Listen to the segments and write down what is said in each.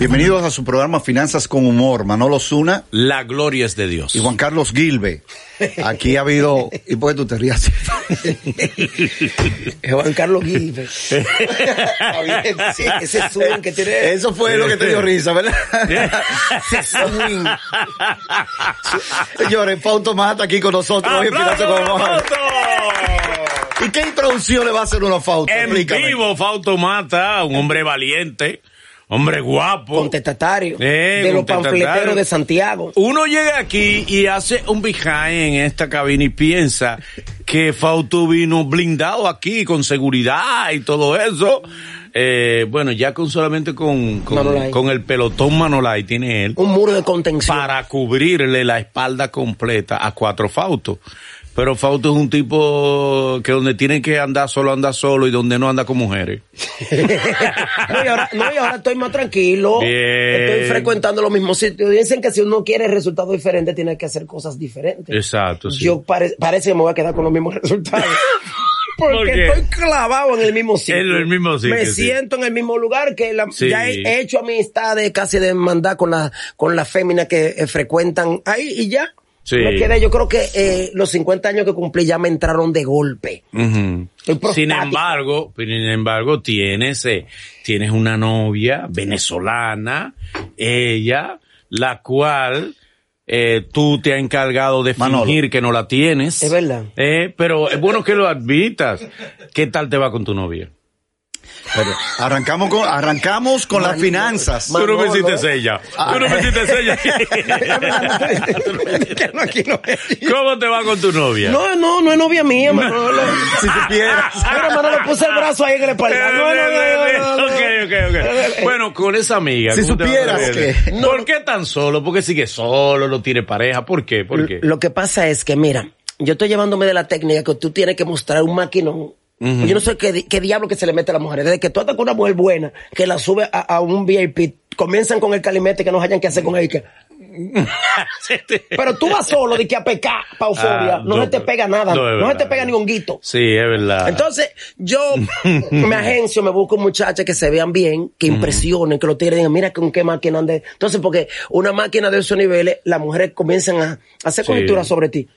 Bienvenidos a su programa Finanzas con Humor. Manolo Zuna. La gloria es de Dios. Y Juan Carlos Gilbe. Aquí ha habido. ¿Y por qué tú te rías? Juan Carlos Gilbe. ese swing que tiene. Eso fue lo que te dio risa, ¿verdad? ese swing. Señores, Fausto Mata aquí con nosotros hoy en Finanzas con Humor. ¿Y qué introducción le va a hacer uno a Fausto? En Explícame. vivo, Fausto Mata, un hombre valiente, hombre guapo. Contestatario. Eh, de los panfleteros de Santiago. Uno llega aquí y hace un behind en esta cabina y piensa que Fausto vino blindado aquí con seguridad y todo eso. Eh, bueno, ya con solamente con, con, el pelotón Manolay tiene él Un muro de contención. para cubrirle la espalda completa a cuatro Fausto. Pero Fausto es un tipo que donde tiene que andar solo anda solo y donde no anda con mujeres. No y, ahora, no, y ahora estoy más tranquilo. Bien. Estoy frecuentando los mismos sitios. Dicen que si uno quiere resultados diferentes, tiene que hacer cosas diferentes. Exacto, sí. Yo pare- parece que me voy a quedar con los mismos resultados. ¿Por Porque estoy clavado en el mismo sitio. En el mismo sitio, Me sí. siento en el mismo lugar que la, Sí. ya he, he hecho amistades casi de hermandad con la, con las féminas que eh, frecuentan ahí y ya. Sí. Me quedé, yo creo que eh, los 50 años que cumplí ya me entraron de golpe. Sin embargo, sin embargo, tienes, eh, tienes una novia venezolana, ella, la cual eh, tú te has encargado de Manolo. fingir que no la tienes. Es verdad. Eh, pero es bueno que lo admitas. ¿Qué tal te va con tu novia? Pero arrancamos con, arrancamos con las finanzas. Tú no me hiciste sella. Tú no me hiciste sella. ¿Cómo te va con tu novia? No, no, no es novia mía, Manolo. Si supieras. Mira, Manolo, puse el brazo ahí en la espalda. No, no, no, no, no, no. Ok, ok, ok. Bueno, con esa amiga. Si ¿cómo te va supieras que- ¿Por qué tan solo? ¿Por qué sigue solo? ¿No tiene pareja? ¿Por qué? ¿Por qué? Lo que pasa es que, mira, yo estoy llevándome de la técnica que tú tienes que mostrar un maquinón. Yo no sé qué, di- qué diablo que se le mete a las mujeres. Desde que tú con una mujer buena, que la sube a, a un VIP, comienzan con el calimete que no hayan que hacer con él. que- Pero tú vas solo de que a pecar, pa' euforia. Ah, no, no, se te pega nada. no, se te pega ni un guito. Sí, es verdad. Entonces, yo me agencio, me busco muchachas que se vean bien, que impresionen, que los tigres digan, mira con qué máquina ande. Entonces, porque una máquina de esos niveles, las mujeres comienzan a hacer Sí. conjeturas sobre ti.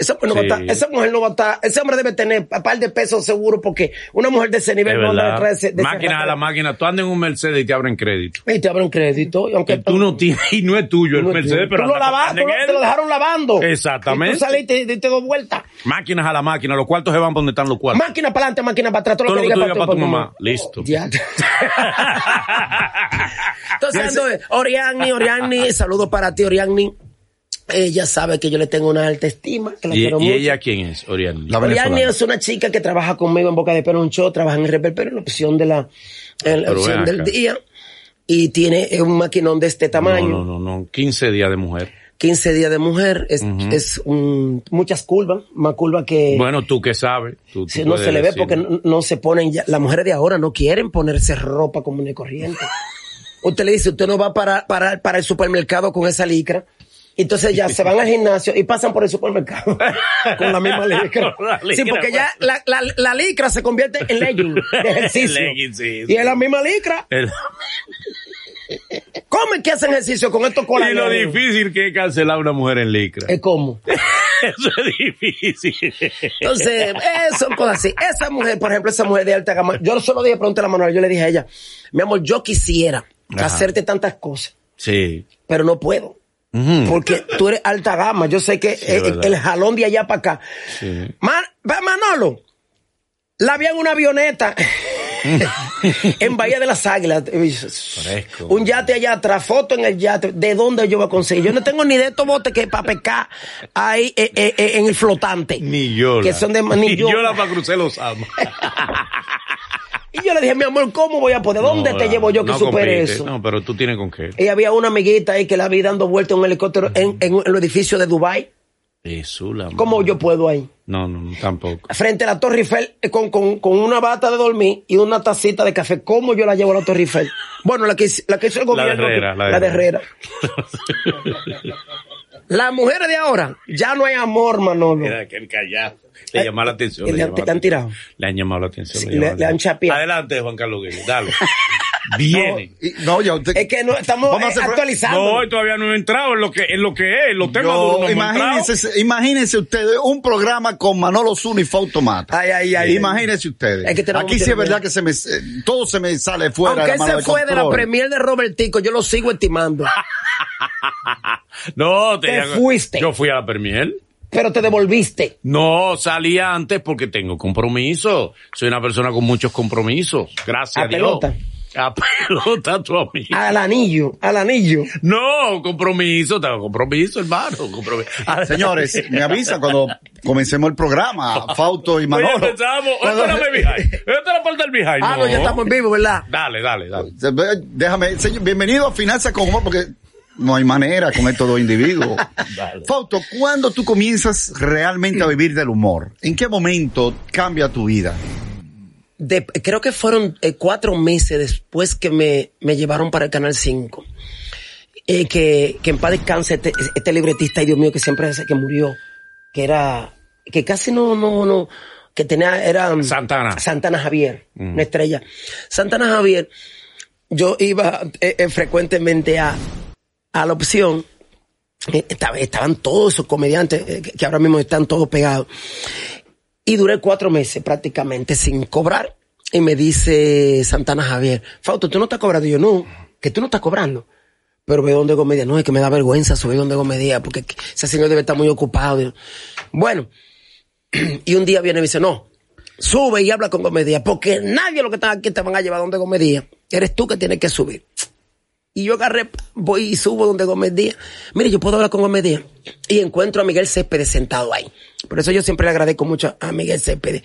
Esa mujer, no va a estar, esa mujer no va a estar, ese hombre debe tener un par de pesos seguro porque una mujer de ese Es nivel no anda detrás de ese- de ese máquina a la máquina. Tú andas en un Mercedes y te abren crédito. Y te abren crédito. Y aunque Que tú no tienes, y no es tuyo el Mercedes, tuyo. pero tú lo, lavaste, te lo dejaron lavando. Exactamente. Y tú saliste y diste dos vueltas. Máquinas a la máquina. Los cuartos se van por donde están los cuartos. Máquina para adelante, máquina para atrás. Todo, Todo lo que digas para para tu mamá. Listo. Ya. Entonces, Oriani, Oriani, saludo para ti, Oriani. Ella sabe que yo le tengo una alta estima, que la ¿Y, quiero y mucho. ella quién es, Oriani? La es una chica que trabaja conmigo en Boca de Perú, un show, trabaja en Rebel, pero en la opción de la, en la Pero opción del día. Y tiene un maquinón de este tamaño. No, no, no, no. 15 días de mujer. 15 días de mujer, es, es un- muchas curvas, más curvas que... Bueno, tú qué sabes. Tú, tú Si no se le ve porque no, no se ponen ya, las mujeres de ahora no quieren ponerse ropa común y corriente. usted le dice, usted no va para, para, para el supermercado con esa licra. Entonces ya se van al gimnasio y pasan por el supermercado con la misma licra. La Sí, porque ya la, la, la licra se convierte en legging de ejercicio. Legging, sí, y es la misma licra. El- ¿Cómo es que hacen ejercicio con estos y colares? lo difícil que es cancelar a una mujer en licra. Es como. Eso es difícil. Entonces, eh, son cosas así. Esa mujer, por ejemplo, esa mujer de alta gama, yo solo dije, pregúntale a Manuel, yo le dije a ella, mi amor, yo quisiera Ajá. hacerte tantas cosas, Sí. pero no puedo. Porque tú eres alta gama. Yo sé que el jalón de allá para acá. Sí. Man- Manolo, la vi en una avioneta en Bahía de las Águilas. Fresco. Un yate allá atrás, foto en el yate. ¿De dónde yo voy a conseguir? Yo no tengo ni de estos botes que para pescar ahí eh, eh, eh, en el flotante. Ni yo. Que son de Ni ni yo. para cruzar los amas. Y yo le dije, mi amor, ¿cómo voy a poder? ¿Dónde No, te llevo yo que no supere compite. eso? No, pero tú tienes con qué. Y había una amiguita ahí que la vi dando vueltas en un helicóptero en, en, el edificio de Dubai. La ¿Cómo madre. yo puedo ahí? No, no, tampoco. Frente a la Torre Eiffel eh, con, con, con una bata de dormir y una tacita de café. ¿Cómo yo la llevo a la Torre Eiffel? Bueno, la que, hizo- la que hizo el La de gobierno. Herrera, la de la de Herrera. Las mujeres de ahora, ya no hay amor, Manolo. Era aquel callado. Le Eh, llamó la atención. y le han- tirado. Le han llamado la atención. Le han chapeado. Adelante, Juan Carlos dale. Viene. No, ya usted- Es que no, estamos eh, actualizando. No, todavía no he entrado en lo que, en lo que es, los temas Yo- duros no entrado. imagínense, imagínense ustedes un programa con Manolo Zuna y Fausto Mata. Ay, ay, ay. Imagínense ustedes. Es que tenemos Aquí sí es verdad que se me, todo se me sale fuera Aunque de fue de la premier de Robertico, yo lo sigo estimando. No, te, Te fuiste. Yo fui a la Premier. pero te devolviste. No, salí antes porque tengo compromiso. Soy una persona con muchos compromisos. Gracias A a, Dios. pelota. A pelota, tu amigo. Al anillo, al anillo. No, compromiso, tengo compromiso, hermano. Compromiso. Señores, me avisan cuando comencemos el programa, Fausto y Manolo. Oye, empezamos. Cuando- Esto me behind. Esto es la parte del behind. Ah, no, ya estamos en vivo, ¿verdad? Dale, dale, dale. Déjame, señor, bienvenido a Finanzas con Humor, porque no hay manera con estos dos individuos. Dale. Fausto, ¿cuándo tú comienzas realmente a vivir del humor? ¿En qué momento cambia tu vida? De- creo que fueron eh, cuatro meses después que me, me llevaron para el Canal 5. Eh, que, que en paz descanse este, este libretista, ay Dios mío, que siempre que murió, que era, que casi no, no, no, que tenía, era um, Santana. Santana Javier, una estrella. Santana Javier, yo iba eh, eh, frecuentemente a, a la opción, estaba- estaban todos esos comediantes que ahora mismo están todos pegados. Y duré cuatro meses prácticamente sin cobrar. Y me dice Santana Javier, Fausto, ¿tú no estás cobrando? Y yo, no, que tú no estás cobrando. Pero ve donde comedia. No, es que me da vergüenza subir donde comedia porque ese señor debe estar muy ocupado. Bueno, y un día viene y me dice, no, sube y habla con comedia porque nadie de los que están aquí te van a llevar donde comedia. Eres tú que tienes que subir. Y yo agarré, voy y subo donde Gómez Díaz. Mire, yo puedo hablar con Gómez Díaz. Y encuentro a Miguel Céspedes sentado ahí. Por eso yo siempre le agradezco mucho a Miguel Céspedes.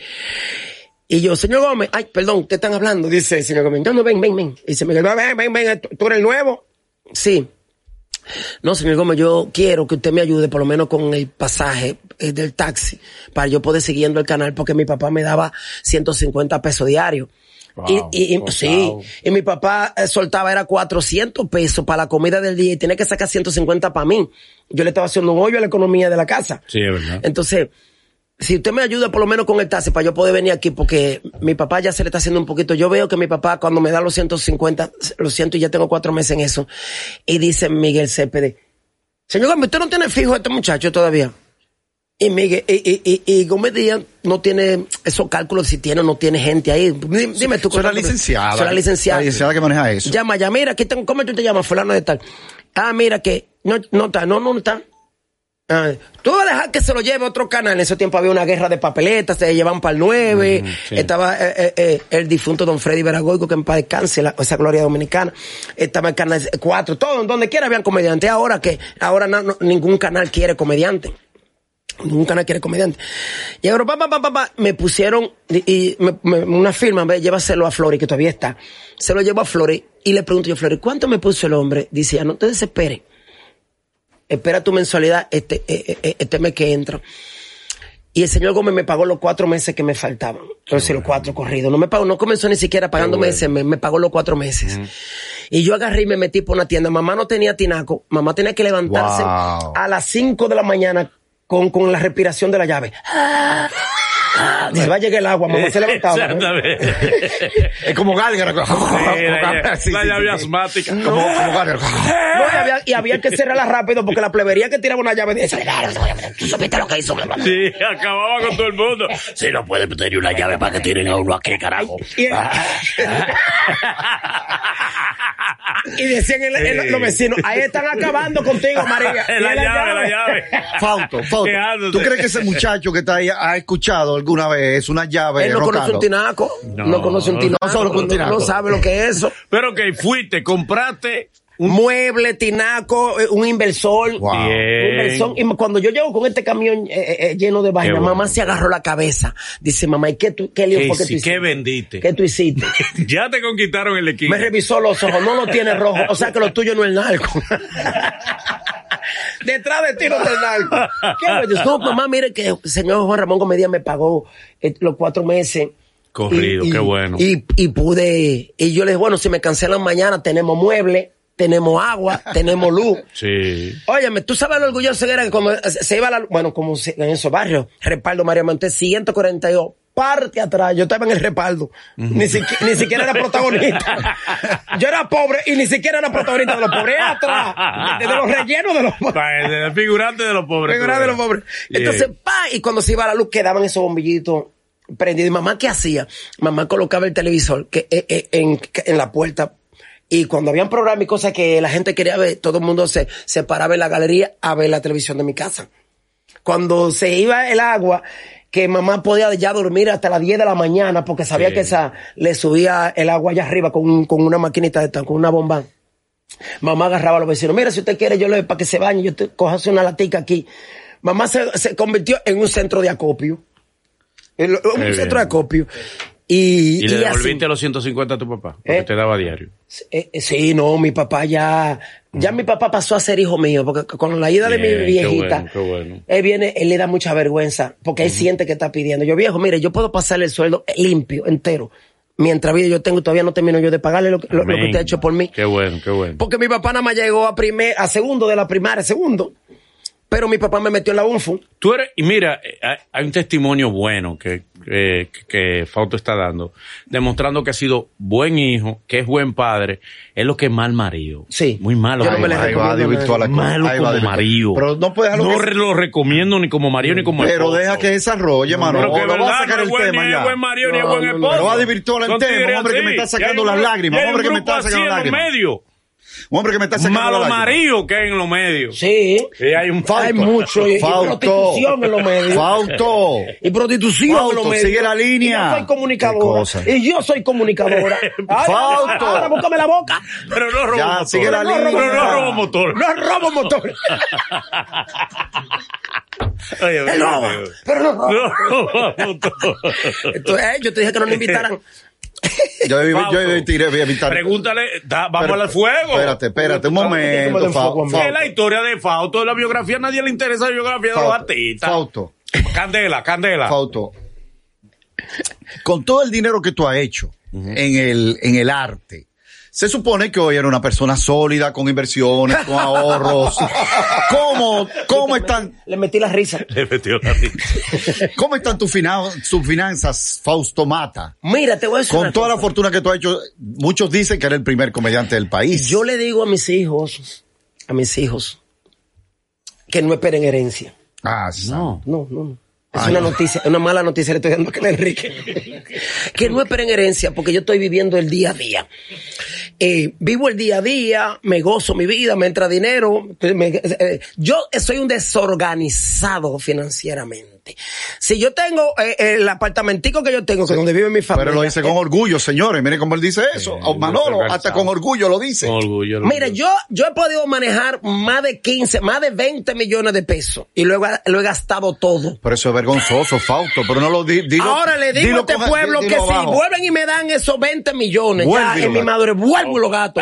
Y yo, señor Gómez, ay, perdón, te están hablando, dice el señor Gómez. No, no, ven, ven, ven. Y dice Miguel, ven, ven, ven, ¿tú eres el nuevo? Sí. No, señor Gómez, yo quiero que usted me ayude por lo menos con el pasaje eh, del taxi para yo poder siguiendo el canal porque mi papá me daba 150 pesos diarios. Wow, y, y- wow. sí, y mi papá eh, soltaba era 400 pesos para la comida del día y tenía que sacar 150 para mí. Yo le estaba haciendo un hoyo a la economía de la casa. Sí, es verdad. Entonces, si usted me ayuda por lo menos con el taxi para yo poder venir aquí, porque mi papá ya se le está haciendo un poquito. Yo veo que mi papá cuando me da los 150, lo siento y ya tengo cuatro meses en eso. Y dice Miguel Céspedes, señor ¿usted no tiene fijo a este muchacho todavía? Y Miguel, y, y, y, y Gómez Díaz no tiene esos cálculos si tiene o no tiene gente ahí. Dime, dime tú. Soy la ¿cuánto- licenciada. Soy la licenciada. La licenciada que maneja eso. Llama, ya, mira, aquí tengo, ¿cómo tú te llamas? Fulano de tal. Ah, mira que no, no está, no, no está. Ah, tú vas a dejar que se lo lleve a otro canal. En ese tiempo había una guerra de papeletas, se llevaban para el 9. sí. Estaba eh, eh, eh, el difunto don Freddy Veragoico, que en paz descanse, la- esa gloria dominicana. Estaba el canal 4, todo, donde quiera habían comediantes. Ahora que, ahora no- no- ningún canal quiere comediante. Ningún canal quiere comediante. Y ahora, pa, pa, pa, pa, pa, me pusieron, y, me- me- una firma, ve, llévaselo a Flori, que todavía está. Se lo llevo a Flori, y le pregunto yo, Flori, ¿cuánto me puso el hombre? Dice, "Ah, no te desesperes. Espera tu mensualidad este, eh, eh, este mes que entra. Y el señor Gómez me pagó los cuatro meses que me faltaban. Entonces, los cuatro corridos. No me pagó, no comenzó ni siquiera pagándome ese mes, me pagó los cuatro meses. Y yo agarré y me metí por una tienda. Mamá no tenía tinaco. Mamá tenía que levantarse Wow. a las cinco de la mañana con, con la respiración de la llave. Ah, ah, se va a llegar el agua, mamá se levantaba. ¿eh? Es como Gallagher. la, Sí, la sí, asmática. Como, como Gallagher. No, y había, y había que cerrarla rápido porque la plebería que tiraba una llave ¿Tú supiste lo que hizo? Sí, acababa con todo el mundo. Si no puede tener una llave para que tiren a uno aquí, carajo. Y, y decían el- el- los vecinos, ahí están acabando contigo, María. La llave, la llave. Fausto, Quejándose. ¿tú crees que ese muchacho que está ahí ha escuchado alguna vez una llave Él no conoce un tinaco. No, No, conoce un no tinaco. sabe lo que es un tinaco. no sabe lo que es eso. Pero que fuiste, compraste mueble, tinaco, eh, un inversor. Wow. Un inversor. Y cuando yo llego con este camión eh, eh, eh, lleno de vaina, bueno. mamá se agarró la cabeza. Dice, mamá, ¿y qué, tú, qué lío ¿Qué fue que tú hici- hiciste? qué vendiste? ¿Qué tú hiciste? Ya te conquistaron el equipo. Me revisó los ojos, no lo tiene rojo, o sea que lo tuyo no es narco. Detrás de ti no narco. ¿Qué? No, mamá, mire que el señor Juan Ramón Comedia me pagó eh, los cuatro meses. Corrido, qué bueno. Y, y pude, y yo le dije, bueno, si me cancelan mañana, tenemos mueble, tenemos agua, tenemos luz. Sí. Óyeme, tú sabes lo orgulloso que era que cuando se iba la luz, bueno, como se- en esos barrios, respaldo María Montes, 142, parte atrás, yo estaba en el respaldo, ni, siqui- ni siquiera era protagonista. Yo era pobre y ni siquiera era protagonista de los pobres, era atrás, de, de los rellenos de los pobres. Figurante de los pobres. Figurante de los pobres. Entonces, pa, y cuando se iba la luz quedaban esos bombillitos prendidos. ¿Y mamá qué hacía? Mamá colocaba el televisor que, eh, eh, en, en la puerta. Y cuando habían programas y cosas que la gente quería ver, todo el mundo se, se paraba en la galería a ver la televisión de mi casa. Cuando se iba el agua, que mamá podía ya dormir hasta las 10 de la mañana porque sabía Sí. que esa le subía el agua allá arriba con, con una maquinita de con una bomba. Mamá agarraba a los vecinos. Mira, si usted quiere, yo le doy para que se bañe. Yo te cojas una latica aquí. Mamá se, se convirtió en un centro de acopio. En lo- un Qué centro bien. de acopio. Y, ¿Y le y así- devolviste los 150 a tu papá? Porque ¿Eh? te daba diario. Eh, eh, sí, no, mi papá ya, ya mi papá pasó a ser hijo mío, porque con la ida de mi qué viejita, bueno, qué bueno. él viene, él le da mucha vergüenza, porque él siente que está pidiendo. Yo, viejo, mire, yo puedo pasarle el sueldo limpio, entero. Mientras vida yo tengo, todavía no termino yo de pagarle lo, que- lo- lo que usted ha hecho por mí. Qué bueno, qué bueno. Porque mi papá nada más llegó a primer, a segundo de la primaria, segundo. Pero mi papá me metió en la UNFU. Tú eres, y mira, eh, hay- un testimonio bueno que, que, que Fausto está dando, demostrando que ha sido buen hijo, que es buen padre, es lo que es mal marido. Sí. Muy malo. Yo no me Ahí va a la. Malo Ahí va como desvirtuar. marido. Pero no puedes No que- lo recomiendo ni como marido ni como Pero esposo. deja que desarrolle, mano. Pero que lo va a sacar no el es buen, tema ni es ya. buen marido ni es No, buen no, no. esposo. Pero va a desvirtuar el tema, hombre que me está sacando las lágrimas, hombre que me está sacando los lágrimas. medios. Un hombre que me está sacando Malo marido que hay en los medios. Sí. Sí, hay un Hay mucho. Y, y Fausto. prostitución en los medios. Fausto. Y prostitución Fausto, en los medios. sigue la línea. Y yo soy comunicadora. Y yo soy comunicadora. Ahora, Fausto. Ahora búscame la boca. Pero no robo Ya, motor. sigue la No línea. robo Pero no robo motor. No robo motor. Oye, pero no roba. No robo motor. Entonces, eh, yo te dije que no nos invitaran. Yo, yo, Fausto. Pregúntale, da- vamos Pero- al fuego. Espérate, espérate, un ¿Cómo momento. del fuego, Fa- hombre? Es la historia de Fausto, de la biografía, a nadie le interesa la biografía de los Fausto. artistas. Fausto. Candela, candela. Fausto. Con todo el dinero que tú has hecho en el, en el arte, se supone que hoy era una persona sólida, con inversiones, con ahorros. ¿Cómo, cómo están, Le metí la risa. Le metió la risa. cómo están tus, tus finanzas, Fausto Mata? Mira, te voy a decir Con toda la fortuna que tú has hecho, muchos dicen que eres el primer comediante del país. Yo le digo a mis hijos, a mis hijos, que no esperen herencia. Ah, sí. No. No, no, no. Es Ay. una noticia, una mala noticia le estoy dando a Enrique. que no esperen herencia, porque yo estoy viviendo el día a día. Eh, vivo el día a día, me gozo mi vida, me entra dinero. eh, yo soy un desorganizado financieramente. Si yo tengo eh, el apartamentico que yo tengo, que es donde vive mi familia. Pero lo dice con orgullo, señores. Miren cómo él dice eso. Sí, Manolo, hasta con orgullo lo dice. Con orgullo. Mira, yo, yo he podido manejar más de 15, más de 20 millones de pesos y luego lo he gastado todo. Pero eso es vergonzoso, Fausto. Pero no lo di, dilo- Ahora le digo dilo a este con- pueblo que dilo si abajo. vuelven y me dan esos 20 millones Vuelve ya en mi madre, vuelvo y lo gasto.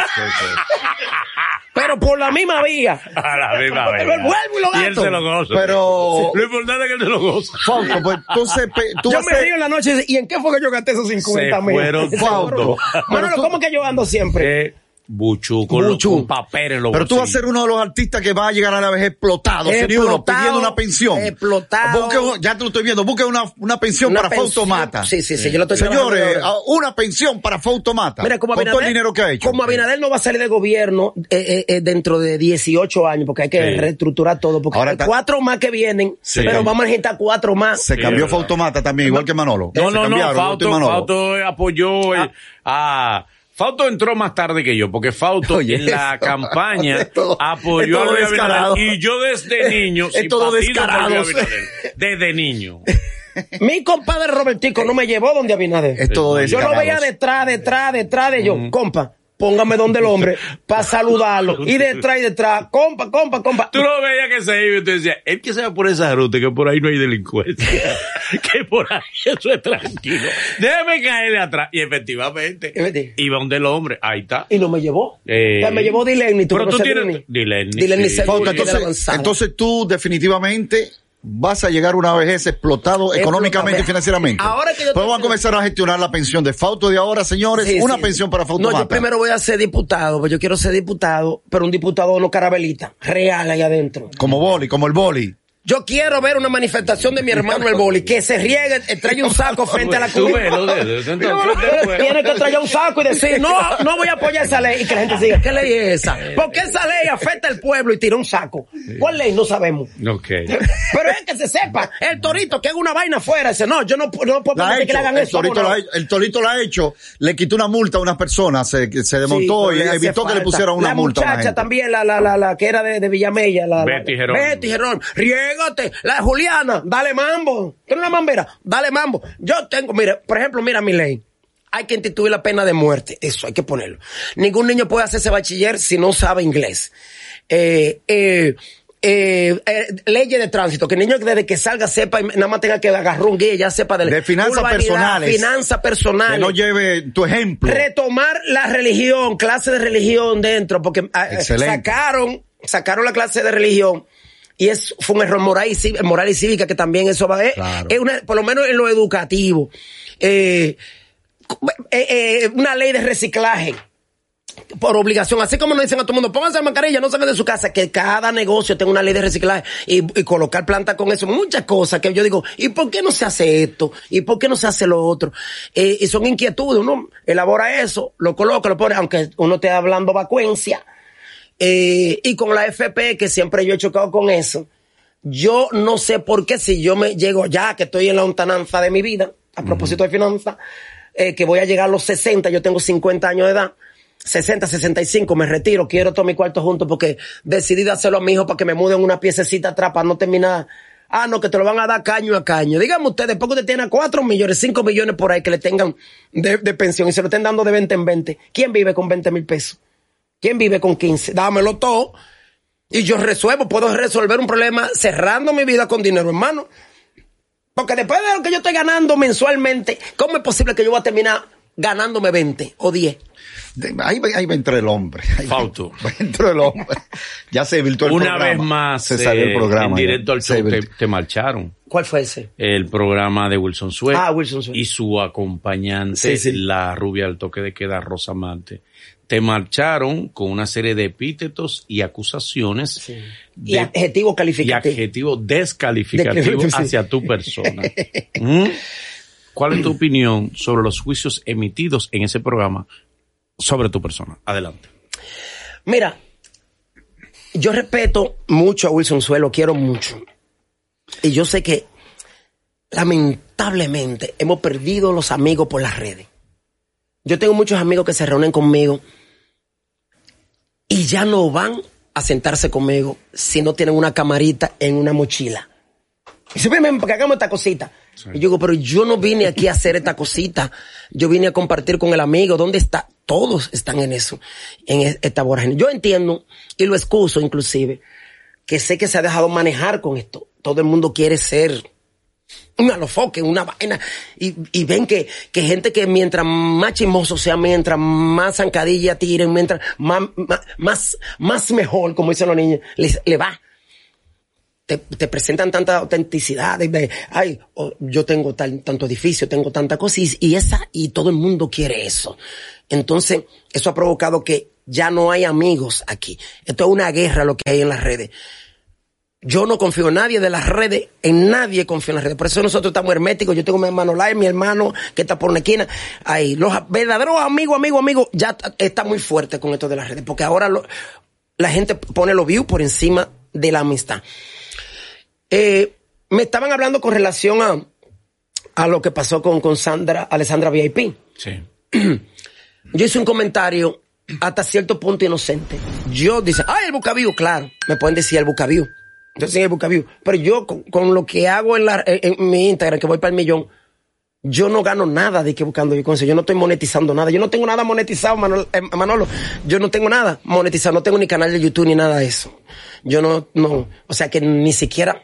Pero por la misma vía. A la misma vez. Pero vuelvo y lo Y él gasto. se lo goza. Pero- Lo importante es que él se lo goza. Fausto, pues entonces pe- tú Yo me río en la noche y dice, ¿y en qué fue que yo gasté esos 50 Se mil? fueron Fausto. Manolo, ¿cómo que yo ando siempre? Buchu, con, Buchu. con papel en los Pero tú vas a ser uno de los artistas que va a llegar a la vez explotado, sería uno, Explotado, pidiendo una pensión. explotado. Busque ya te lo estoy viendo, busque una, una pensión Una para pensión. Fausto Mata. Sí, sí, sí, yo lo estoy Señores, una pensión para Fausto Mata. Mira, como con Abinader, todo el dinero que ha hecho. como Abinader no va a salir del gobierno eh, eh, eh, dentro de 18 años, porque hay que Sí. reestructurar todo, porque Ahora hay cuatro más que vienen, Sí. pero vamos a necesitar cuatro más. Se Sí, cambió es verdad. Fausto Mata también, igual que Manolo. No, no, no, Manolo. Fausto apoyó el- a... Fausto entró más tarde que yo, porque Fausto Oye, en la campaña apoyó a Luis descarado. Abinader. Y yo desde niño, Es todo descarado. Luis Abinader. Desde niño. Mi compadre Robertico no me llevó donde Abinader. Es todo Yo Yo lo descarado. veía detrás, detrás, detrás de yo. Compa, póngame donde el hombre para saludarlo. Y detrás y detrás, compa, compa, compa. Tú lo veías que se iba y tú decías, es que se va por esa ruta, que por ahí no hay delincuencia. que por ahí eso es tranquilo. Déjame caerle atrás. Y efectivamente, Efectivamente. iba donde el hombre, ahí está. Y no me llevó. Eh, O sea, me llevó Dilenny. pero tú tienes- Dilenny? Dilenny, Dilenny sí. entonces, entonces tú definitivamente vas a llegar una vejez explotado económicamente y financieramente. Ahora que yo Pues vamos a comenzar a gestionar la pensión de Fausto de ahora, señores. Sí, una sí. pensión para Fausto No, yo Mata. primero voy a ser diputado, pues yo quiero ser diputado, pero un diputado no carabelita, real ahí adentro. Como boli, como el boli. Yo quiero ver una manifestación de mi hermano el boli, que se riegue, eh, traiga un saco frente a la después. Tiene que traer un saco y decir, no, no voy a apoyar esa ley. Y que la gente diga, ¿qué ley es esa? Porque esa ley afecta al pueblo y tira un saco. ¿Cuál ley? No sabemos. Ok. Pero es que se sepa, el torito que haga una vaina afuera, dice, no, yo no, no puedo La permitir que le hagan el, eso. torito ¿cómo no? la ha- el torito la ha hecho, le quitó una multa a unas personas, se, se desmontó Sí, y evitó que le pusieran una la multa a una muchacha también, la, la, la, la que era de, de Villamella. La, la- Betty Jerónimo. Betty Jerónimo. La de Juliana, dale mambo. ¿Tiene una mambera? Dale mambo. Yo tengo, mire, por ejemplo, mira mi ley. Hay que instituir la pena de muerte. Eso hay que ponerlo. Ningún niño puede hacerse bachiller si no sabe inglés. Eh, eh, eh, eh, leyes de tránsito, que el niño desde que salga sepa y nada más tenga que agarrar un guía, ya sepa de, De finanzas personales. Finanzas personales. Que no lleve tu ejemplo. Retomar la religión, clase de religión dentro, porque ah, eh, Excelente. sacaron, sacaron la clase de religión. Y es, fue un error moral y, cív- moral y cívica que también eso va es, Claro. es una, por lo menos en lo educativo. Eh, eh, eh, una ley de reciclaje por obligación, así como nos dicen a todo el mundo, pónganse la mascarilla, no salgan de su casa, que cada negocio tenga una ley de reciclaje y, y colocar plantas con eso, muchas cosas que yo digo, ¿y por qué no se hace esto? ¿Y por qué no se hace lo otro? Eh, y son inquietudes, uno elabora eso, lo coloca, lo pone, aunque uno esté hablando vacuencia, eh, y con la FP, que siempre yo he chocado con eso, yo no sé por qué si yo me llego ya, que estoy en la lontananza de mi vida, a propósito de finanzas, eh, que voy a llegar a los 60, yo tengo 50 años de edad, 60, 65, me retiro, quiero todo mi cuarto junto porque decidí hacerlo a mi hijo para que me muden una piececita atrás para no terminar. Ah, no, que te lo van a dar caño a caño. Díganme ustedes, que usted tiene 4 millones, 5 millones por ahí que le tengan de, de pensión y se lo estén dando de 20 en 20. ¿Quién vive con 20 mil pesos? ¿Quién vive con 15? Dámelo todo. Y yo resuelvo, puedo resolver un problema cerrando mi vida con dinero, hermano. Porque después de lo que yo estoy ganando mensualmente, ¿cómo es posible que yo voy a terminar ganándome 20 o 10? De- Ahí, va- ahí va entró el hombre. Ahí va entró el hombre. Ya se virtuó el Una programa. vez más, se salió el eh, programa. en ya. directo al show te, marcharon. ¿Cuál fue ese? El programa de Wilson Suez. Ah, Wilson Suez. Y su acompañante, Sí, sí. la rubia al toque de queda, Rosa Mante. Te marcharon con una serie de epítetos y acusaciones Y de- adjetivo y calificativo. adjetivo descalificativo Descalificativo, sí. hacia tu persona. ¿Mm? ¿Cuál es tu opinión sobre los juicios emitidos en ese programa sobre tu persona? Adelante. Mira, yo respeto mucho a Wilson Suelo, quiero mucho. Y yo sé que lamentablemente hemos perdido los amigos por las redes. Yo tengo muchos amigos que se reúnen conmigo y ya no van a sentarse conmigo si no tienen una camarita en una mochila. Y para que hagamos esta cosita. Y yo digo, pero yo no vine aquí a hacer esta cosita. Yo vine a compartir con el amigo. ¿Dónde está? Todos están en eso, en e- esta vorágine. Yo entiendo, y lo excuso inclusive, que sé que se ha dejado manejar con esto. Todo el mundo quiere ser un alofoque, una vaina. Y, y ven que, que gente que mientras más chismoso sea, mientras más zancadilla tiren, mientras más, más, más, mejor, como dicen los niños, le, le va te, te presentan tanta autenticidad de, ay, oh, yo tengo tal, tanto edificio, tengo tanta cosa y, y esa, y todo el mundo quiere eso. Entonces, eso ha provocado que ya no hay amigos aquí. Esto es una guerra lo que hay en las redes. Yo no confío en nadie de las redes, en nadie confío en las redes. Por eso nosotros estamos herméticos. Yo tengo mi hermano Lai, mi hermano que está por una esquina. Ahí, los verdaderos amigos, amigos, amigos, ya está muy fuerte con esto de las redes. Porque ahora lo- la gente pone los views por encima de la amistad. Eh, me estaban hablando con relación a, a lo que pasó con, con Sandra, Alessandra VIP. Sí. Yo hice un comentario hasta cierto punto inocente. Yo dice, ay, el bucavío, claro. Me pueden decir el bucavío. Yo soy el bucavío. Pero yo, con, lo que hago en, la, en, en mi Instagram, que voy para el millón, yo no gano nada de que buscando yo. Yo no estoy monetizando nada. Yo no tengo nada monetizado, Manolo, eh, Manolo. Yo no tengo nada monetizado. No tengo ni canal de YouTube ni nada de eso. Yo no, no. O sea que ni siquiera.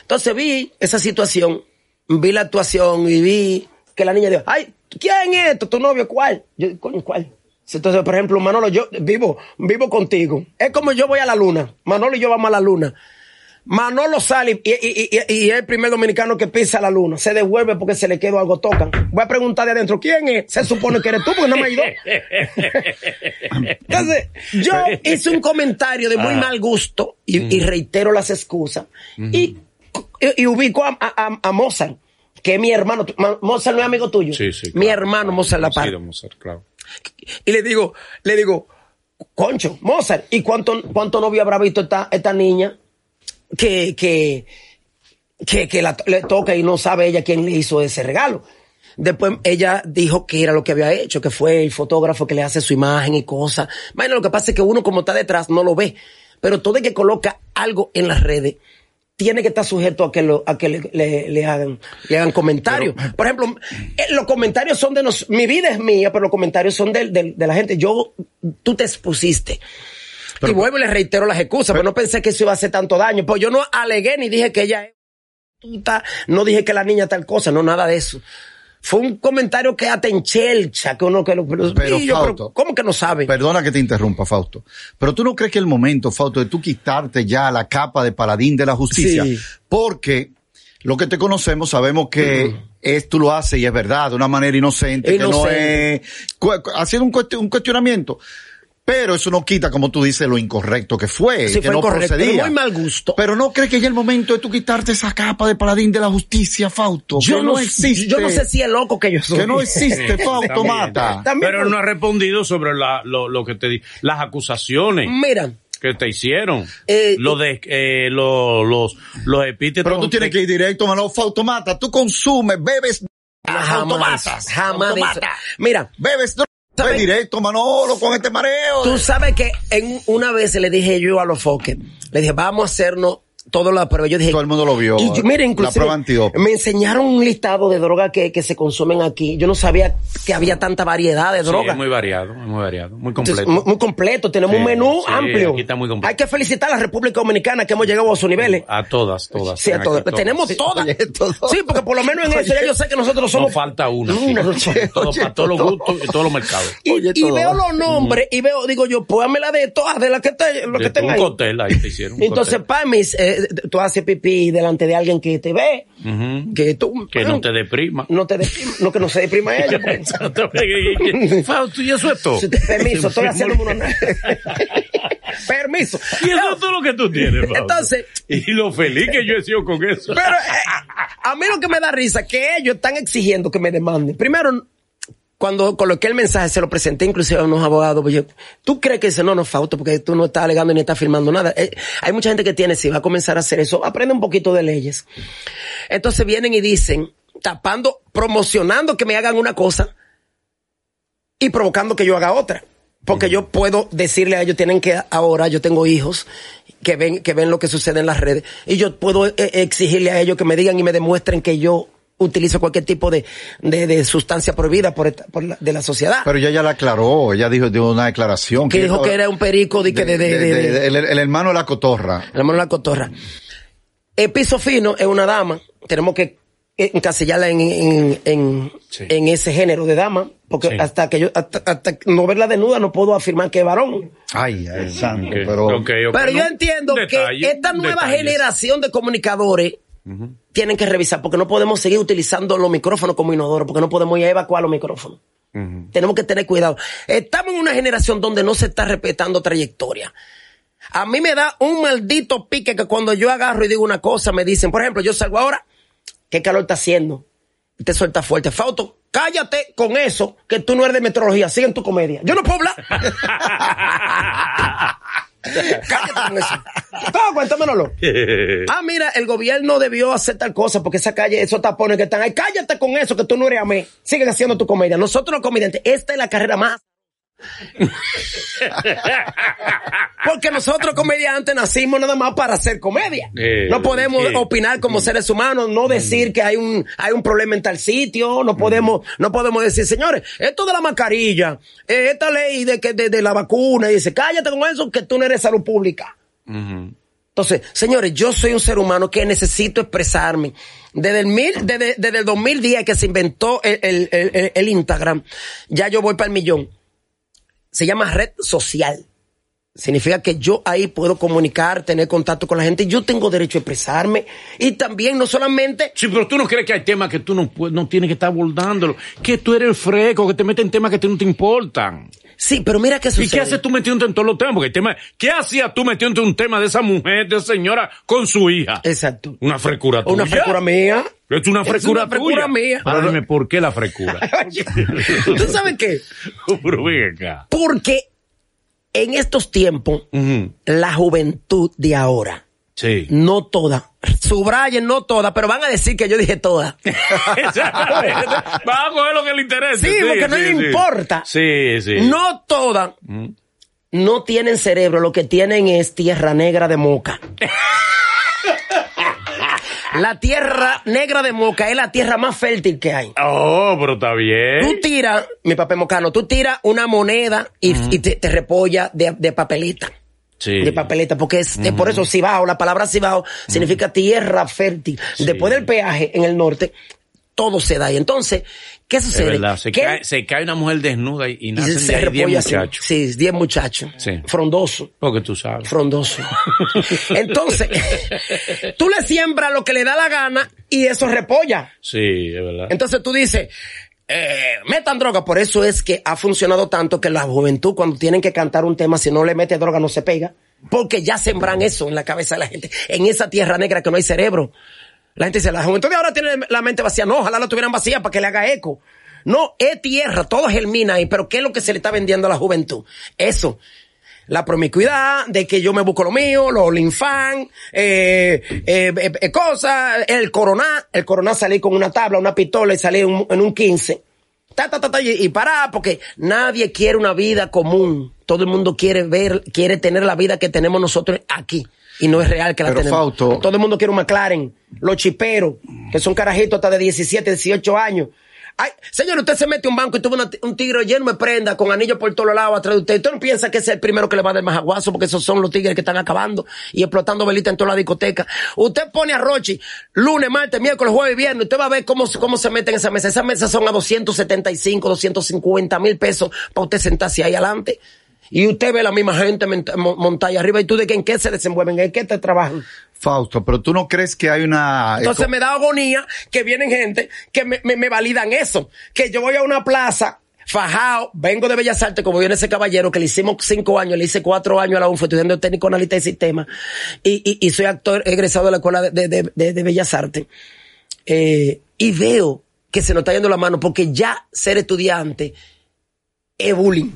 Entonces vi esa situación, vi la actuación y vi que la niña dijo, ay, ¿quién es esto? ¿Tu novio cuál? Yo, coño, ¿cuál? Entonces, por ejemplo, Manolo, yo vivo, vivo contigo. Es como yo voy a la luna. Manolo y yo vamos a la luna. Manolo sale y, y, y, y es el primer dominicano que pisa la luna. Se devuelve porque se le quedó algo, tocan. Voy a preguntar de adentro, ¿quién es? Se supone que eres tú porque no me ayudó. Entonces, yo hice un comentario de muy mal gusto y, y reitero las excusas. y, ubico a, a, a, Mozart, que es mi hermano. Mozart no es amigo tuyo. Sí, sí. Mi hermano Mozart La Paz. Mozart, claro. Y le digo, le digo, concho, Mozart, ¿y cuánto, cuánto novio habrá visto esta, esta niña? Que, que, que, que la, le toca y no sabe ella quién le hizo ese regalo. Después ella dijo que era lo que había hecho, que fue el fotógrafo que le hace su imagen y cosas. Bueno, lo que pasa es que uno como está detrás no lo ve. Pero todo el que coloca algo en las redes tiene que estar sujeto a que, lo, a que le, le, le hagan, le hagan comentarios. Pero, por ejemplo, eh, los comentarios son de nos, mi vida es mía, pero los comentarios son de, de, de la gente. Yo, tú te expusiste. Pero, y vuelvo y le reitero las excusas, pero, pero, no pensé que eso iba a hacer tanto daño. Pues yo no alegué ni dije que ella es puta, no dije que la niña tal cosa, no nada de eso. Fue un comentario que hasta en chelcha, que uno que lo, pero, pero, yo, Fausto, ¿cómo que no sabe? Perdona que te interrumpa, Fausto. Pero tú no crees que el momento, Fausto, de tú quitarte ya la capa de paladín de la justicia, sí. porque lo que te conocemos sabemos que uh -huh. es, tú lo haces y es verdad, de una manera inocente, inocente. que no es, haciendo un, cuestionamiento. Pero eso no quita, como tú dices, lo incorrecto que fue, sí, que fue no incorrecto, procedía. Muy mal gusto. Pero no crees que ya el momento de tú quitarte esa capa de paladín de la justicia, Fausto. Yo que no, no existe. Yo no sé si es loco que yo soy. Que no existe, Fausto Mata. También, pero no ha respondido sobre la, lo, lo que te di, las acusaciones. Mira, que te hicieron. Eh, lo de, eh, lo, los, los epítetos. Pero tú tienes que ir directo, mano. Fautomata, tú consumes, bebes. Jamás. Jamás. Mira. Bebes ¿Sabes? directo, Manolo, con este mareo. Tú sabes que en una vez le dije yo a los foques, le dije, vamos a hacernos todo la prueba. Yo dije, todo el mundo lo vio. Y yo, mira, inclusive, la prueba me enseñaron un listado de drogas que, que se consumen aquí. Yo no sabía que había tanta variedad de drogas. Sí, es muy variado, muy variado, muy completo. Entonces, muy, muy, completo, tenemos sí, un menú sí, amplio. Aquí está muy completo. Hay que felicitar a la República Dominicana que hemos llegado a sus niveles. A todas, todas. Sí, a todas. todas. Tenemos sí, todas. Oye. Sí, porque por lo menos en eso ya yo sé que nosotros somos. No falta una. una oye, todo, oye, para todos los gustos y todos los mercados. Y, y veo los nombres mm. y veo, digo yo, póngamela de todas, de las que, te, lo de que tengan. Un cóctel ahí te hicieron. Entonces, para tú haces pipí delante de alguien que te ve, uh -huh. que tú... Que no te deprima. No te deprima, no que no se deprima ella. Fausto, ¿y eso es todo? Permiso, estoy haciendo una... Permiso. Y eso no. es todo lo que tú tienes, Fausto. Entonces... Y lo feliz que yo he sido con eso. Pero eh, a mí lo que me da risa es que ellos están exigiendo que me demanden. Primero, cuando coloqué el mensaje, se lo presenté inclusive a unos abogados, pues yo, ¿tú crees que dice, no, no, Fausto, porque tú no estás alegando ni estás firmando nada? Eh, hay mucha gente que tiene, si va a comenzar a hacer eso, aprende un poquito de leyes. Entonces vienen y dicen, tapando, promocionando que me hagan una cosa y provocando que yo haga otra. Porque yo puedo decirle a ellos, tienen que ahora, yo tengo hijos que ven, que ven lo que sucede en las redes, y yo puedo eh, exigirle a ellos que me digan y me demuestren que yo utilizo cualquier tipo de, de, de sustancia prohibida por, esta, por la, de la sociedad. Pero ella ya la aclaró, ella dijo de una declaración. Que, que dijo que era un perico de, que de, de, el, el, hermano de la cotorra. El hermano de la cotorra. El piso fino es una dama, tenemos que encasillarla en, en, en, sí. en ese género de dama, porque sí. hasta que yo, hasta, hasta, no verla desnuda no puedo afirmar que es varón. Ay, ay santo, okay. pero... Okay, okay, pero no, yo entiendo detalle, que esta nueva detalles. generación de comunicadores Uh -huh. Tienen que revisar porque no podemos seguir utilizando los micrófonos como inodoro, porque no podemos evacuar los micrófonos. Uh -huh. Tenemos que tener cuidado. Estamos en una generación donde no se está respetando trayectoria. A mí me da un maldito pique que cuando yo agarro y digo una cosa, me dicen, por ejemplo, yo salgo ahora, ¿qué calor está haciendo? Y te suelta fuerte. Fausto, cállate con eso, que tú no eres de metrología, sigue en tu comedia. Yo no puedo hablar. Cállate con eso. Todo, cuéntamelo. ah, mira, el gobierno debió hacer tal cosa porque esa calle, esos tapones que están ahí, cállate con eso, que tú no eres a mí. Siguen haciendo tu comedia. Nosotros los comediantes, esta es la carrera más Porque nosotros comediantes nacimos nada más para hacer comedia. Eh, no podemos opinar como seres humanos, no decir que hay un, hay un problema en tal sitio, no podemos, no podemos decir, señores, esto de la mascarilla, eh, esta ley de que, de, de la vacuna, y dice, cállate con eso que tú no eres salud pública. Entonces, señores, yo soy un ser humano que necesito expresarme. Desde el mil, desde, desde el 2010 que se inventó el, el, el- el Instagram, ya yo voy para el millón. Se llama red social. Significa que yo ahí puedo comunicar, tener contacto con la gente. Yo tengo derecho a expresarme. Y también, no solamente, Sí, pero tú no crees que hay temas que tú no, puedes- no tienes que estar abordándolo. Que tú eres el freco, que te meten temas que ti no te importan. sí, pero mira qué sucede. ¿Y qué haces tú metiéndote en todos los temas? Porque el tema, ¿qué hacías tú metiéndote en un tema de esa mujer, de esa señora, con su hija? Exacto. Una frecura tuya. Una frecura mía. Es una Es frecura una frecura tuya. mía. Ahora dime, ¿por qué la frecura? ¿Tú sabes qué? Porque en estos tiempos, la juventud de ahora, Sí. No toda. Subrayen, no toda, pero van a decir que yo dije toda. Exactamente. Va a coger lo que le interesa. Sí, porque no le importa. Sí, sí. No toda. No tienen cerebro, lo que tienen es tierra negra de moca. la tierra negra de moca es la tierra más fértil que hay. Oh, pero está Tú bien. tiras, mi papel mocano, tú tiras una moneda y, y te, te repolla de, de papelita. Sí. de papeleta, porque es, es por eso Cibao, la palabra Cibao significa tierra fértil. Después del peaje en el norte, todo se da. Y entonces, ¿qué Es sucede? verdad. Se Que- cae, se cae una mujer desnuda y, y nacen se de ahí muchachos. Sí, diez muchachos. Sí. Frondoso. Porque tú sabes. Frondoso. Entonces, tú le siembras lo que le da la gana y eso repolla. Sí, es verdad. Entonces tú dices, eh, metan droga. Por eso es que ha funcionado tanto que la juventud, cuando tienen que cantar un tema, si no le mete droga, no se pega. Porque ya sembran eso en la cabeza de la gente. En esa tierra negra que no hay cerebro. La gente dice, la juventud ahora tiene la mente vacía. No, ojalá la tuvieran vacía para que le haga eco. No, es tierra, todo germina ahí. Pero ¿qué es lo que se le está vendiendo a la juventud? Eso. La promiscuidad, de que yo me busco lo mío, los linfan, eh, eh, eh, cosas, el corona, el corona salí con una tabla, una pistola y salí en un, en un 15. Ta, ta, ta, ta, y, y parar, porque nadie quiere una vida común. Todo el mundo quiere ver, quiere tener la vida que tenemos nosotros aquí. Y no es real que la Pero, tenemos. Todo el mundo quiere un McLaren. Los chiperos, que son carajitos hasta de 17, 18 años. Ay, señor, usted se mete a un banco y tuvo una- un tigre lleno de prenda con anillos por todos lados atrás de usted. Usted no piensa que es el primero que le va a dar más aguazo porque esos son los tigres que están acabando y explotando velita en toda la discoteca. Usted pone a Rochi lunes, martes, miércoles, jueves y viernes. Usted va a ver cómo, cómo se mete en esa mesa. Esas mesas son a 275, 250 mil pesos para usted sentarse ahí adelante. Y usted ve la misma gente mont- mo- montada arriba y tú de que en qué se desenvuelven, en qué te trabajan. Fausto, pero tú no crees que hay una... Entonces me da agonía que vienen gente que me, me, me validan eso. Que yo voy a una plaza, fajao, vengo de Bellas Artes, como viene ese caballero, que le hicimos cinco años, le hice cuatro años a la UNFO, estudiando técnico analista de sistema, y, y, y soy actor egresado de la Escuela de, de, de- de Bellas Artes. Eh, y veo que se nos está yendo la mano, porque ya ser estudiante es bullying.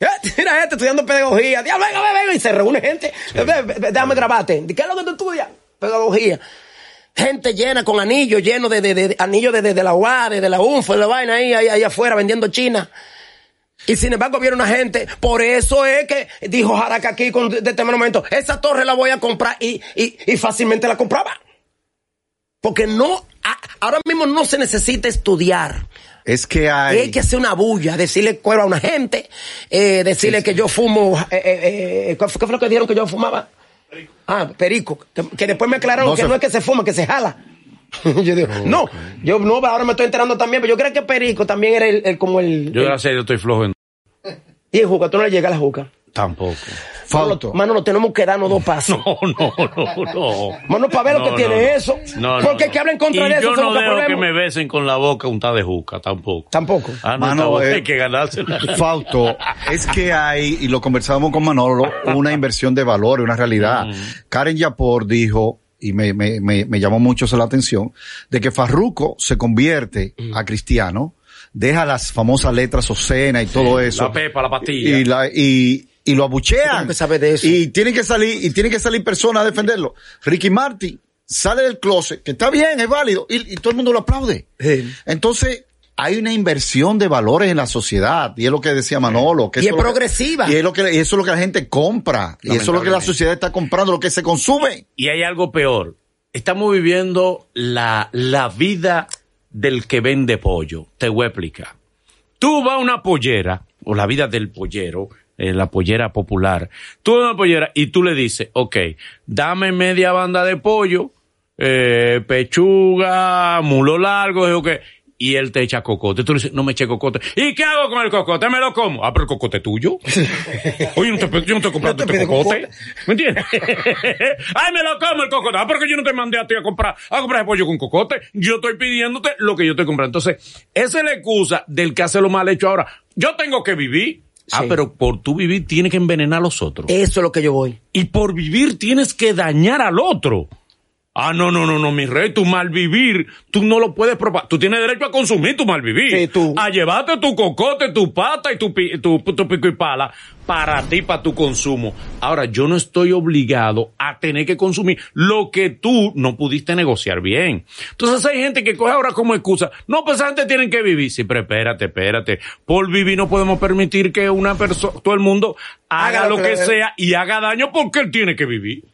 Eh, Mira este estudiando pedagogía. Diablo, venga, venga, venga. Y se reúne gente. Ve, Déjame grabarte. ¿Qué es lo que tú estudias? Pedagogía. Gente llena con anillos, llenos de, de, de- anillos de, de, la UA, de, de la UNFO, de la vaina ahí, ahí, ahí afuera vendiendo China. Y sin embargo viene una gente, por eso es que dijo Jaraca aquí con de este momento, esa torre la voy a comprar y, y, y fácilmente la compraba. Porque no, a- ahora mismo no se necesita estudiar. Es que hay... Hay que hacer una bulla, decirle cuero a una gente, eh, decirle que yo fumo, eh, eh, eh, ¿qué fue lo que dijeron que yo fumaba? Ah, perico. Que, que después me aclararon No que se- no es que se fuma, que se jala. yo digo, no, yo no, ahora me estoy enterando también, pero yo creo que perico también era el, el- como el, Yo, el- gracias a Dios, estoy flojo en... y el juca, tú no le llegas a la juca. Tampoco. Fausto. Mano, nos tenemos que darnos dos pasos. No, no, no, no. Mano, para ver lo No, que no, tiene no. eso. No, no, Porque no. que hablen contra y de eso yo no dejo que me besen con la boca untada de juca, tampoco. Tampoco. Ah, no, Mano, esta boca eh, hay que ganársela. Fausto, es que hay, y lo conversábamos con Manolo, una inversión de valor, una realidad. Karen Yapor dijo, y me, me, me, me llamó mucho la atención, de que Farruco se convierte a cristiano, deja las famosas letras obscenas y todo eso. La pepa, la pastilla. Y, la, y, y lo abuchean. tengo que saber de eso. Y tienen que salir, y tienen que salir personas a defenderlo. Ricky Martin sale del closet, que está bien, es válido, y, y todo el mundo lo aplaude. Sí. Entonces, hay una inversión de valores en la sociedad y es lo que decía Manolo. Que Y es que- progresiva. y es lo que, y eso es lo que la gente compra. Y eso es lo que la sociedad está comprando, lo que se consume. Y hay algo peor. Estamos viviendo la, la vida del que vende pollo. Te voy a explicar. Tú vas a una pollera, o la vida del pollero, eh, la pollera popular. Tú una pollera y tú le dices, ok, dame media banda de pollo, eh, pechuga, mulo largo. Y él te echa cocote. Tú le dices, no me eche cocote. ¿Y qué hago con el cocote? ¿Me lo como? Ah, pero el cocote es tuyo. Oye, no te, yo no te he comprado No te este cocote. ¿Me entiendes? Ay, me lo como el cocote. Ah, porque yo no te mandé a ti a comprar, a comprar el pollo con cocote. Yo estoy pidiéndote lo que yo estoy comprando. Entonces, esa es la excusa del que hace lo mal hecho ahora. Yo tengo que vivir. Ah, Sí. pero por tu vivir tienes que envenenar a los otros. Eso es lo que yo voy. Y por vivir tienes que dañar al otro. Ah, no, no, no, no, mi rey, tu mal vivir, tú no lo puedes propagar. Tú tienes derecho a consumir tu mal vivir. Sí, tú. A llevarte tu cocote, tu pata y tu, pi- tu, tu pico y pala para ti, para tu consumo. Ahora, yo no estoy obligado a tener que consumir lo que tú no pudiste negociar bien. Entonces hay gente que coge ahora como excusa. No, pues gente tienen que vivir. Sí, pero espérate, espérate. Por vivir no podemos permitir que una persona, todo el mundo haga, Haga lo que sea y haga daño porque él tiene que vivir.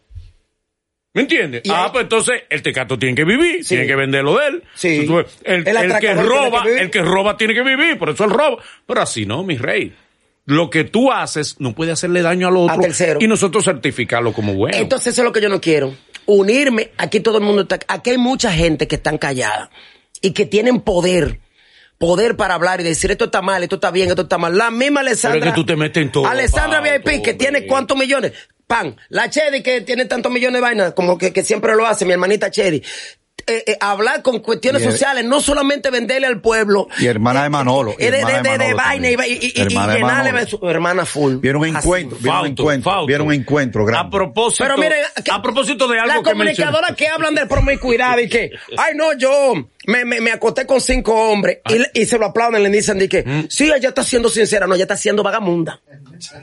¿Me entiendes? Ah, pues entonces el tecato tiene que vivir, Sí. tiene que vender lo de él. Sí. Entonces, el, El el que roba, que el que roba tiene que vivir, por eso él roba. Pero así no, mi rey. Lo que tú haces no puede hacerle daño al otro. tercero. Y nosotros certificarlo como bueno. Entonces eso es lo que yo no quiero. Unirme, aquí todo el mundo está, aquí hay mucha gente que están callada y que tienen poder. Poder para hablar y decir esto está mal, esto está bien, esto está mal. La misma Alessandra. Pero es que tú te metes en todo, Alessandra VIP, que tiene cuántos millones. La Chedi, que tiene tantos millones de vainas, como que, que siempre lo hace, mi hermanita Chedi. Eh, eh, hablar con cuestiones Y el- sociales, no solamente venderle al pueblo. Y hermana de Manolo, y Eh, de, hermana de, de de, de vaina y, y, y- y Hermana llenarle su hermana full. Vieron un encuentro, vieron un encuentro, vieron un encuentro grande. A propósito, Pero miren, que- a propósito de algo las que comunicadoras que hablan de promiscuidad y que, ay no, yo me, me, me acosté con cinco hombres y, le- y se lo aplauden, le dicen de que, Mm. sí, ella está siendo sincera, no, ella está siendo vagamunda.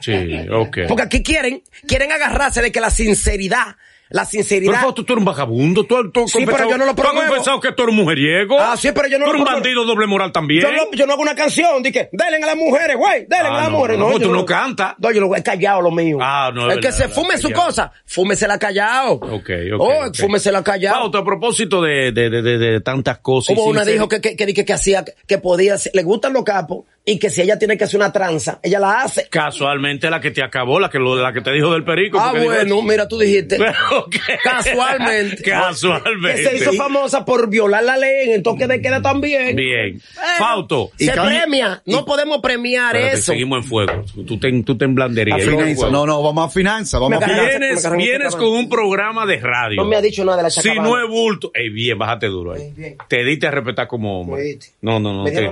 Sí, ok. Porque aquí quieren, quieren agarrarse de que la sinceridad, la Pero sinceridad. Fausto, tú eres un vagabundo. Tú, tú Sí, pero yo no lo tú has promuevo. confesado que tú eres un mujeriego. Ah, sí, pero yo no Tú lo eres un promuevo. bandido doble moral también. Yo no, yo no hago una canción que, denle a las mujeres, güey, denle Ah, a las no, mujeres. no, tú no cantas. No, yo lo he callado lo mío. Ah, no, El que se fume su callado. cosa, fúmesela callado. Ok, ok. Oh, ok. fúmesela callado. Fausto, a propósito de, de, de, de, de tantas cosas. Hubo una dijo que, que, que, que hacía, que podía, le gustan los capos y que si ella tiene que hacer una tranza, ella la hace. Casualmente la que te acabó, la que, lo, la que te dijo del perico. Ah, dijo- bueno, mira, tú dijiste. Ok. Casualmente. Casualmente. Que se hizo famosa por violar la ley en el toque de queda también. Bien. Bueno, Fausto. Se premia. No podemos premiar Espérate, eso. seguimos en fuego. Tú ten, tú fuego. No, no, vamos a finanzas, vamos Me a finanzas. Vienes, vienes con un programa de radio. No me ha dicho nada de la Si chacabana. no es bulto. Ey, bien, bájate duro ahí. Bien, bien. Te diste a respetar como hombre. No, no, no. Me Te,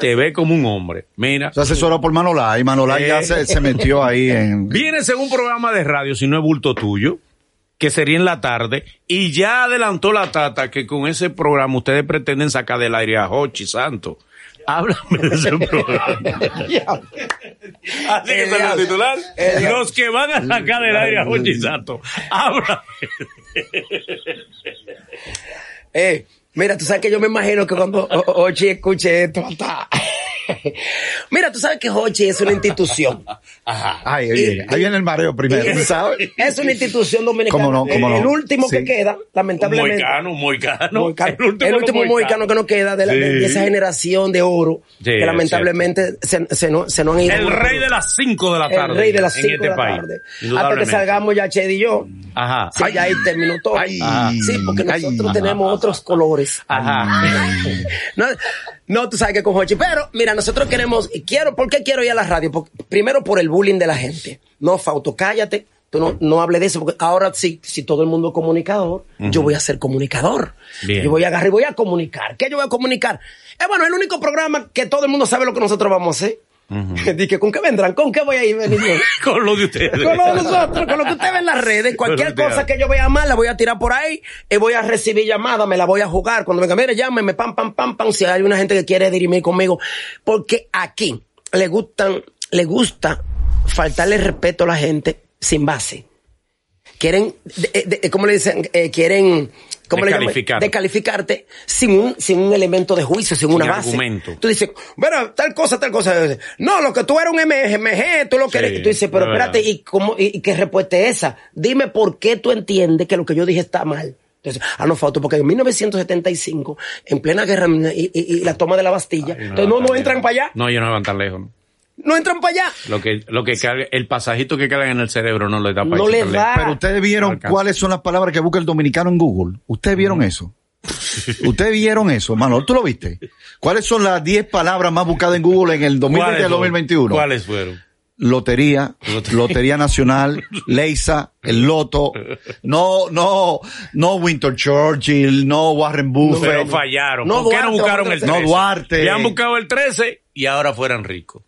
te ve como un hombre. Mira. Se asesoró por Manolá y Manolá ya Eh. se, se metió ahí en... Vienes en un programa de radio, si no es bulto tuyo, que sería en la tarde, y ya adelantó la tata que con ese programa ustedes pretenden sacar del aire a Hochi Santo. Háblame de ese programa. Así que El titular. El diablo. Los que van a sacar del aire a Hochi Santo. Háblame. Eh, mira, tú sabes que yo me imagino que cuando Ochi escuche esto, está. Mira, tú sabes que Hochi es una institución. Ajá. Ay, ahí viene, ahí viene el mareo primero, Es- ¿sabes? Es una institución dominicana. ¿Cómo no? ¿Cómo el, no? el último que queda, lamentablemente. Moicano, moicano. Moicano. El último, moicano. moicano que nos queda de, la- esa generación de oro Sí, que lamentablemente se, se no, se no han ido. El rey de las 5 de la tarde. El rey de las en 5 este de la país. tarde. Hasta que salgamos ya Ched y yo. Ajá. Sí, ya ahí terminó todo. Ay. sí, porque Ay. nosotros tenemos otros colores. Ajá. No, no, tú sabes que con Hochi. Pero, mira, nosotros queremos, y quiero, ¿por qué quiero ir a la radio? Porque- primero por el bullying de la gente. No, Fauto, cállate. Tú no, no hables de eso, porque ahora sí, si todo el mundo es comunicador, yo voy a ser comunicador. Bien. Yo voy a agarrar y voy a comunicar. ¿Qué yo voy a comunicar? Es bueno, el único programa que todo el mundo sabe lo que nosotros vamos a hacer. Dije, ¿con qué vendrán? ¿Con qué voy a ir? venir yo? Con lo de ustedes. con lo de nosotros, con lo que usted ve en las redes, cualquier cosa que yo vea mal, la voy a tirar por ahí, y voy a recibir llamadas, me la voy a jugar. Cuando venga, mire, llámeme, pam, pam, pam, pam, si hay una gente que quiere dirimir conmigo. Porque aquí le gustan, le gusta faltarle respeto a la gente sin base. Quieren, de- de- de- ¿cómo le dicen? Eh, quieren, ¿cómo le? Descalificar. Descalificarte sin un, sin un elemento de juicio, sin, una base. argumento. Tú dices, bueno, tal cosa, tal cosa. No, lo que tú eres un MG, tú lo que Sí, eres. Tú dices, pero es espérate. ¿y, cómo, y, qué respuesta es esa? Dime por qué tú entiendes que lo que yo dije está mal. Entonces, ah, no, Fausto, porque en 1975, en plena guerra y, y- y la toma de la Bastilla, Ay, entonces no, no entran lejos. para allá. No, ellos no van tan lejos. ¿no? No entran para allá. Lo que, lo que carga- el pasajito que cargan en el cerebro no le da para No irse le tan da. Pero ustedes No vieron cuáles son las palabras que busca el dominicano en Google. ¿Ustedes vieron eso? ¿Ustedes vieron eso, Manolo? ¿Tú lo viste? ¿Cuáles son las 10 palabras más buscadas en Google en el 2020 y ¿Cuáles el fueron? 2021? ¿Cuáles fueron? Lotería, Lotería. Lotería Nacional, Leisa, el Loto, no, no, no Winter Churchill, no Warren Buffett. Pero fallaron. No, ¿Por qué no Duarte, buscaron el Duarte. 13? No, Duarte. Le han buscado el 13 y ahora fueran ricos.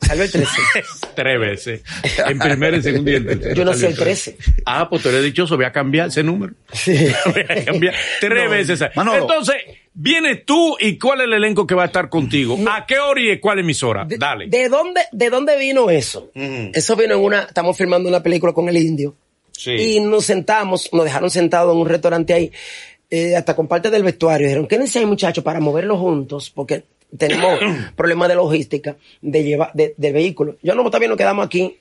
Salió el 13. Tres veces. En primer, en segundo y en tercero. Yo no sé el 13. Ah, pues tú le he dichoso, voy a cambiar ese número. Voy a cambiar tres veces. Manolo. Entonces, vienes tú y cuál es el elenco que va a estar contigo. ¿A qué hora y cuál emisora? De- Dale. ¿De dónde, de dónde vino eso? Eso vino en una, estamos filmando una película con el indio. Sí. Y nos sentamos, nos dejaron sentados en un restaurante ahí, eh, hasta con parte del vestuario. Dijeron, quédense ahí muchachos para moverlo juntos, porque tenemos problemas de logística de llevar, de, del vehículo. Yo no, también nos quedamos aquí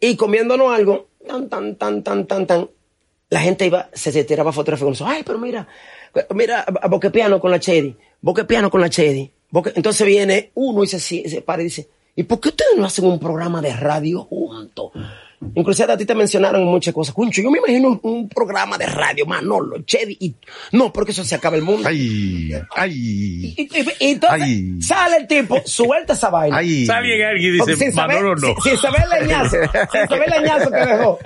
y comiéndonos algo, tan, tan, tan, tan, tan, tan. La gente iba, se, se tiraba fotografía con nosotros. Ay, pero mira, mira, a Boque Piano con la Chedi, Boque Piano con la Chedi. Boque- Entonces viene uno y se, se para y dice, ¿y por qué ustedes no hacen un programa de radio juntos? Inclusive a ti te mencionaron muchas cosas. Cuncho, yo me imagino un, un programa de radio, Manolo, Chedi, y no, porque eso se acaba el mundo. Ay, ay, Y, y- y entonces Ay. sale el tipo, suelta esa vaina. ay. Sale alguien y dice, sin saber, Manolo no. sin, sin saber el leñazo, sin saber el leñazo que dejó.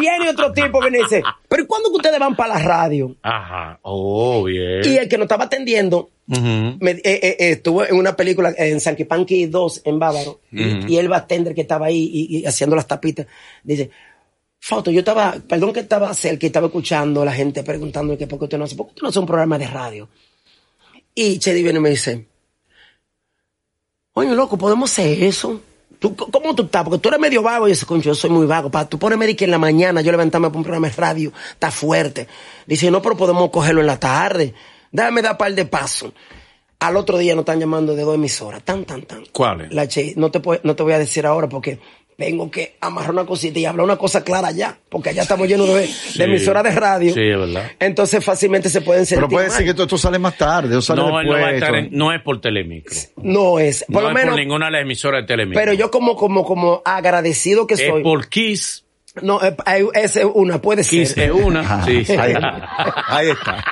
Viene otro tipo que me dice, pero ¿y cuándo que ustedes van para la radio? Ajá. Oh, bien. Y el que nos estaba atendiendo Me- eh, eh, eh, estuvo en una película en Sanquipanqui 2 en Bávaro y, y el bartender que estaba ahí y, y haciendo las tapitas dice Fausto, yo estaba, perdón que estaba cerca y estaba escuchando a la gente preguntando que por qué usted no hace, por qué usted no hace un programa de radio. Y Chedi viene y me dice, oye loco, ¿podemos hacer eso? ¿Tú, ¿Cómo tú estás? Porque tú eres medio vago y ese concho, yo soy muy vago. Pa, tú pones que en la mañana yo levantarme para un programa de radio, está fuerte. Dice, no, pero podemos cogerlo en la tarde. Déjame dar par de pasos. Al otro día nos están llamando de dos emisoras. Tan, tan, tan. ¿Cuáles? La Che, no te, no te voy a decir ahora porque tengo que amarrar una cosita y hablar una cosa clara allá. Porque allá estamos llenos de, de emisoras de radio. Sí, es verdad. Entonces fácilmente se pueden sentir Pero puede mal. ser que todo esto sale más tarde o sale No, no, después. va a estar esto. en- no es por Telemicro. No es. Por no lo es menos. por ninguna de las emisoras de Telemicro. Pero yo como, como, como agradecido que es soy. por Kiss. No, eh, es una, puede Kiss ser. es una. Sí, sí. ahí, ahí está.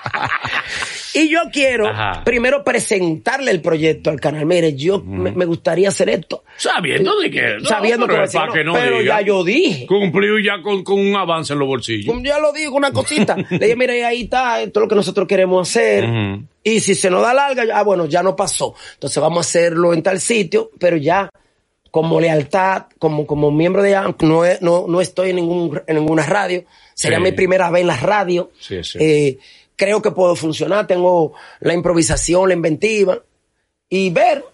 Y yo quiero Ajá. primero presentarle el proyecto al canal. Mire, yo me, me gustaría hacer esto. Sabiendo de que. no, Sabiendo pero que para que no pero diga. ya yo dije. Cumplió ya con, con un avance en los bolsillos. Ya lo digo, una cosita. Le dije, mira, ahí está, esto es lo que nosotros queremos hacer. Y si se nos da larga, ah, bueno, ya no pasó. Entonces vamos a hacerlo en tal sitio, pero ya como lealtad, como, como miembro de AMP, no, no, no estoy en, ningún, en ninguna radio. Sería Sí. mi primera vez en la radio. Sí, sí. Eh, creo que puedo funcionar, tengo la improvisación, la inventiva. Y ver,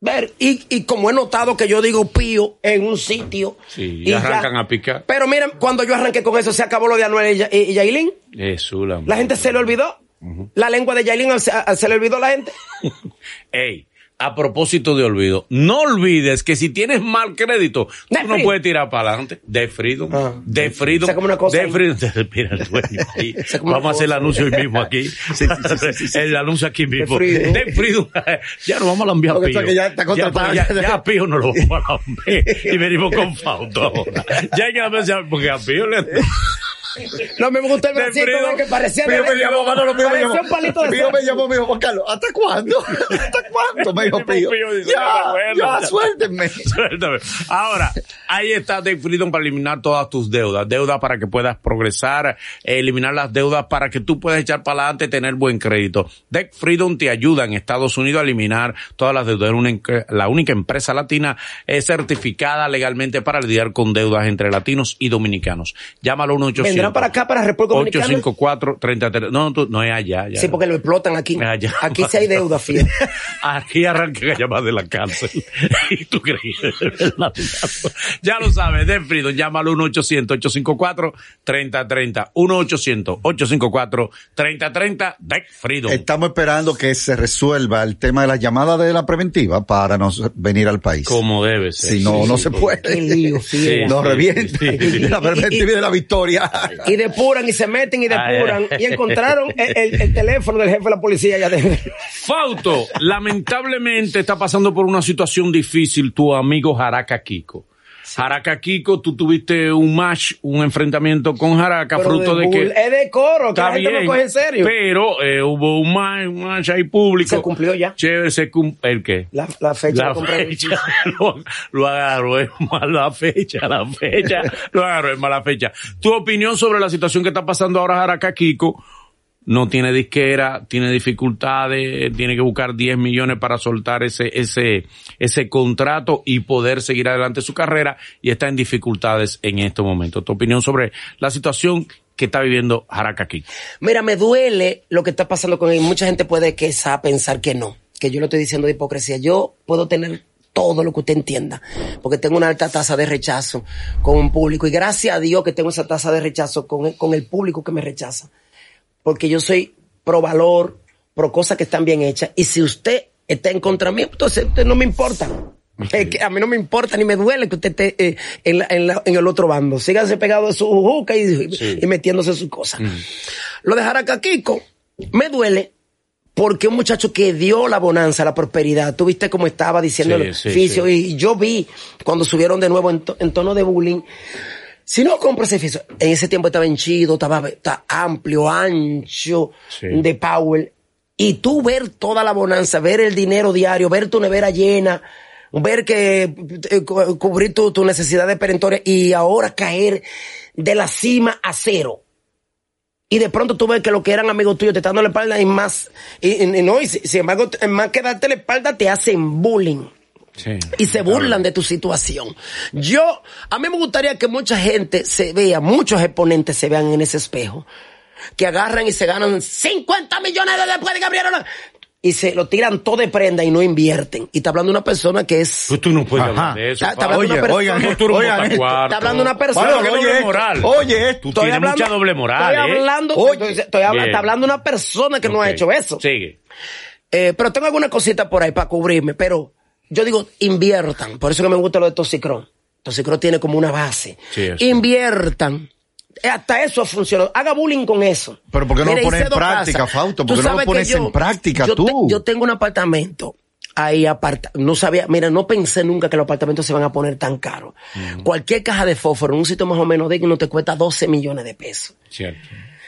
ver. Y, y como he notado que yo digo pío en un sitio. Sí, y ya- arrancan a picar. Pero miren, cuando yo arranqué con eso, se acabó lo de Anuel y, Ya- y Yailin. Jesús, la La gente se le olvidó. La lengua de Yailin se, se le olvidó a la gente. Ey, a propósito de olvido, no olvides que si tienes mal crédito, De tú no puedes tirar para adelante. De Freedom. Ah. De Freedom. Una cosa De ahí. Freedom. Mira, el dueño ahí. Vamos a hacer el anuncio hoy mismo aquí. El anuncio aquí mismo. Freedom. De Freedom. Ya nos vamos a lambiar a Porque Pío. está que ya está contratado. Ya, ya, ya a Pío nos lo vamos a lamber. Y venimos con Fausto ahora. Ya hay que porque a Pío le... No me gustó el De bracito de que parecía Pío me llamó, Manolo, Pío me llamó. un palito de Pío me llamó, me dijo, Juan Carlos, ¿hasta cuándo? ¿Hasta cuándo? Me dijo Pío. Ya, "No, bueno, ya, suéltenme. Suéltame. Ahora, ahí está Debt Freedom para eliminar todas tus deudas. Deudas para que puedas progresar, eliminar las deudas para que tú puedas echar para adelante y tener buen crédito. Debt Freedom te ayuda en Estados Unidos a eliminar todas las deudas. La única empresa latina es certificada legalmente para lidiar con deudas entre latinos y dominicanos. Llámalo 1 800 Para acá, para República Dominicana. 854-33. No, tú- no es allá. ya. Sí, porque lo explotan aquí. Allá. Aquí sí hay deuda, fíjate. Aquí arranca a llamar de la cárcel. y tú crees. ya lo sabes, Den Freedom, llámalo 1-800-854-3030. 1-800-854-3030. Den Freedom. Estamos esperando que se resuelva el tema de la llamada de la preventiva para nos venir al país. Como debe ser. Si no, Sí, no sí, se puede. Lío, sí. Nos revienta. Sí, sí. La preventiva de la victoria. Y depuran y se meten y depuran. Y encontraron el, el- el teléfono del jefe de la policía allá adentro. Fauto, lamentablemente está pasando por una situación difícil tu amigo Jaraca Kiko. Jaraca Kiko, tú tuviste un match, un enfrentamiento con Jaraca, Pero fruto de, que... Es de coro, que la gente bien, lo coge en serio. pero eh, hubo un match, un match ahí público. Se cumplió ya. Chévere, se cumplió. ¿El qué? La, la fecha La fecha, lo, lo agarró en mala fecha, la fecha, lo agarró en mala fecha. Tu opinión sobre la situación que está pasando ahora Jaraca Kiko, no tiene disquera, tiene dificultades, tiene que buscar 10 millones para soltar ese, ese, ese contrato y poder seguir adelante su carrera y está en dificultades en este momento. Tu opinión sobre la situación que está viviendo Jaraca Kiko. Mira, me duele lo que está pasando con él. Mucha gente puede que esa pensar que no, que yo lo estoy diciendo de hipocresía. Yo puedo tener todo lo que usted entienda, porque tengo una alta tasa de rechazo con un público y gracias a Dios que tengo esa tasa de rechazo con con el público que me rechaza, porque yo soy pro valor, pro cosas que están bien hechas y si usted está en contra mío, entonces usted no me importa. Es que a mí no me importa ni me duele que usted esté eh, en, la- en la- en el otro bando. Sígase pegado de su juca y, Sí. y metiéndose sus cosas. Lo de Jaraca Kiko me duele porque un muchacho que dio la bonanza, la prosperidad, tú viste cómo estaba diciendo Sí, el sí. y yo vi cuando subieron de nuevo en, to- en tono de bullying. Si no compro ese edificio, en ese tiempo estaba henchido, estaba, estaba amplio, ancho, Sí. de power. Y tú ver toda la bonanza, ver el dinero diario, ver tu nevera llena, ver que eh, cu- cubrir tu, tu necesidad de perentoria y ahora caer de la cima a cero. Y de pronto tú ves que lo que eran amigos tuyos te están dando la espalda y más, y, y- no, y si- sin embargo, más que darte la espalda te hacen bullying y se burlan de tu situación. Yo, a mí me gustaría que mucha gente se vea, muchos exponentes se vean en ese espejo, que agarran y se ganan 50 millones de después de que abrieron la- y se lo tiran todo de prenda y no invierten. Y está hablando una persona que es... Pues tú no puedes Ajá. hablar de eso. Está- está hablando una Oye, persona- oigan, Tú eres un oigan, botacuarto. está hablando una persona- Bueno, oye doble esto, moral. oye esto. Tú Estoy tienes hablando- mucha doble moral, Estoy ¿eh? hablando, Oye. estoy, estoy habla- Bien. está hablando una persona que no ha hecho eso. Sigue. Eh, pero tengo alguna cosita por ahí para cubrirme, pero yo digo, inviertan. Por eso que me gusta lo de Toxicron. Toxicron tiene como una base. Sí, inviertan. Eh, Hasta eso funcionó. Haga bullying con eso. Pero ¿por qué no lo pones en práctica. Fausto? ¿Por qué no lo pones en práctica yo tú? te- yo tengo un apartamento ahí aparta, no sabía, mira, no pensé nunca que los apartamentos se van a poner tan caros. Mm. Cualquier caja de fósforo en un sitio más o menos digno te cuesta 12 millones de pesos. Cierto.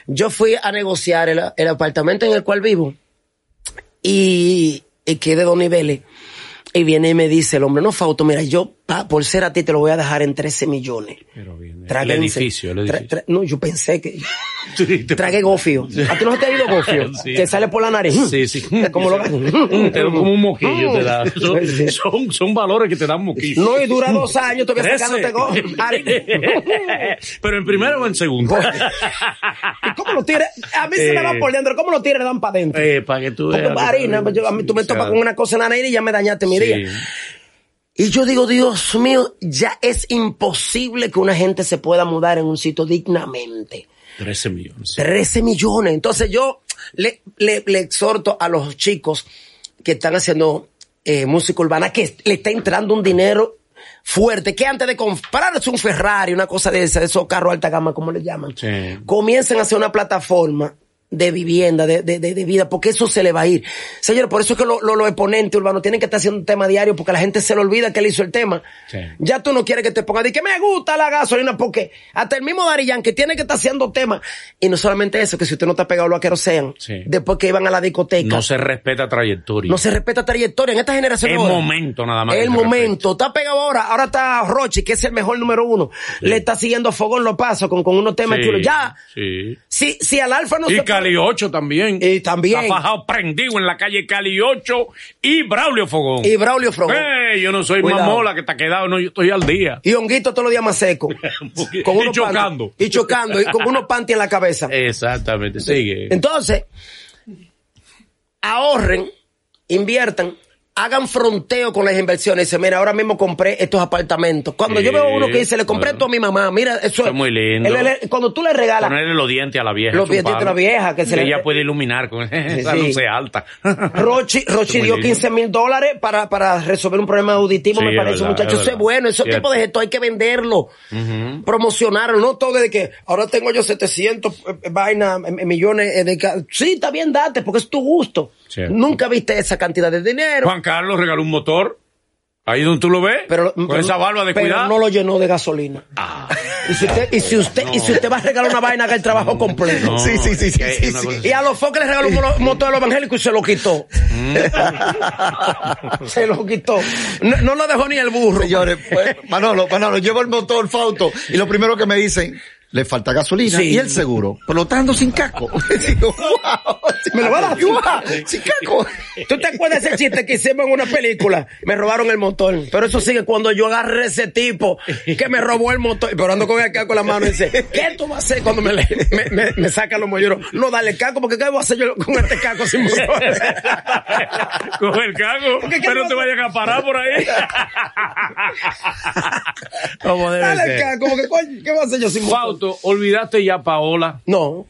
Yo fui a negociar el, el apartamento en el cual vivo y, y que de dos niveles. Y viene y me dice el hombre, no, Fausto, mira, yo pa- por ser a ti te lo voy a dejar en 13 millones. Pero bien. El edificio, el edificio. tra- no, yo pensé que Sí, te- tragué gofio. ¿A ti no se te ha ido gofio? Sí. Que sale por la nariz. Sí, sí. Como lo como un moquillo te da. Son, Sí. son, son valores que te dan moquillo. No, y dura dos años todavía sacándote gofio. Pero en primero o en segundo. ¿Y ¿Cómo lo tires? A mí se me va Eh. por dentro. ¿Cómo lo tires? Le dan para adentro. eh, para que tú Porque veas. harina, yo- a mí tú me topas con una cosa en la nariz y ya me dañaste mi día. Y yo digo, Dios mío, ya es imposible que una gente se pueda mudar en un sitio dignamente. 13 millones. sí. 13 millones. Entonces yo le, le, le exhorto a los chicos que están haciendo eh, música urbana que le está entrando un dinero fuerte, que antes de comprarse un Ferrari, una cosa de, esa, de esos carros alta gama, como le llaman, Sí. comiencen a hacer una plataforma de vivienda, de, de, de, vida, porque eso se le va a ir. Señores, por eso es que lo- lo- los exponentes urbanos tienen que estar haciendo un tema diario, porque la gente se le olvida que él hizo el tema. Sí. Ya tú no quieres que te ponga de que me gusta la gasolina, porque hasta el mismo Dari que tiene que estar haciendo temas. Y no solamente eso, que si usted no está pegado lo que sean, Sí. después que iban a la discoteca. No se respeta trayectoria. No se respeta trayectoria en esta generación. Ahora. momento nada más que El momento. Está pegado ahora. Ahora está Rochi, que es el mejor número uno. Le está siguiendo Fogón los pasos con, con unos temas Sí, chulos. Ya. Sí. Si, si al Alfa no Y se Cali 8 también. Y también. Está fajado prendido en la calle Cali 8 y Braulio Fogón. Y Braulio Fogón. ¡Eh! Yo no soy Cuidado. mamola que te ha quedado, no, yo estoy al día. Y honguito todos los días más seco. Con Y chocando. y chocando. Y con unos panty en la cabeza. Exactamente, sigue. Entonces, ahorren, inviertan, hagan fronteo con las inversiones. Dice, mira, ahora mismo compré estos apartamentos. Cuando Sí, yo veo uno que dice, le compré claro. esto a mi mamá, mira, eso, es muy lindo. Él- él- cuando tú le regalas, Ponerle los dientes a la vieja. Los es un dientitos a la vieja, que se le- Ella puede iluminar con esa Sí. luz alta. Rochi, Rochi dio lindo. 15 mil dólares para, para resolver un problema auditivo, me parece, verdad, muchachos. es Eso es bueno, ese Cierto. tipo de gesto hay que venderlo, promocionarlo, no todo de que ahora tengo yo 700 eh, vainas, eh, millones eh, de... Sí, está bien, date, porque es tu gusto. Cierto. Nunca viste esa cantidad de dinero. Juan Carlos regaló un motor. Ahí donde tú lo ves. Pero, con pero- esa barba de pero cuidado. no lo llenó de gasolina. Y si usted, y si usted, y si usted va a regalar una vaina, haga el trabajo completo. No, Sí, sí, sí, sí, que sí, Y a los foques le regaló un mo- motor a los evangélicos y se lo quitó. Mm. se lo quitó. No, no lo dejó ni el burro. Señores, pues, Manolo, Manolo, llevo el motor Fauto y lo primero que me dicen, le falta gasolina Sí. y el seguro. Pero lo está dando sin casco. Digo, wow, Me lo va a dar. Wow, sin casco. ¿Tú te acuerdas de ese chiste que hicimos en una película? Me robaron el motor. Pero eso sigue cuando yo agarré ese tipo que me robó el motor. Pero ando con el casco en la mano y dice, ¿qué tú vas a hacer cuando me, le- me, me, me saca los molleros? No, dale el casco, porque ¿qué voy a hacer yo con este casco sin motor? Con el cago. Porque, ¿qué Pero te vayan a parar por ahí. Como debe dale el ser. casco, porque coño, ¿qué voy a hacer yo sin motor? Fausto, olvidaste ya Paola. No.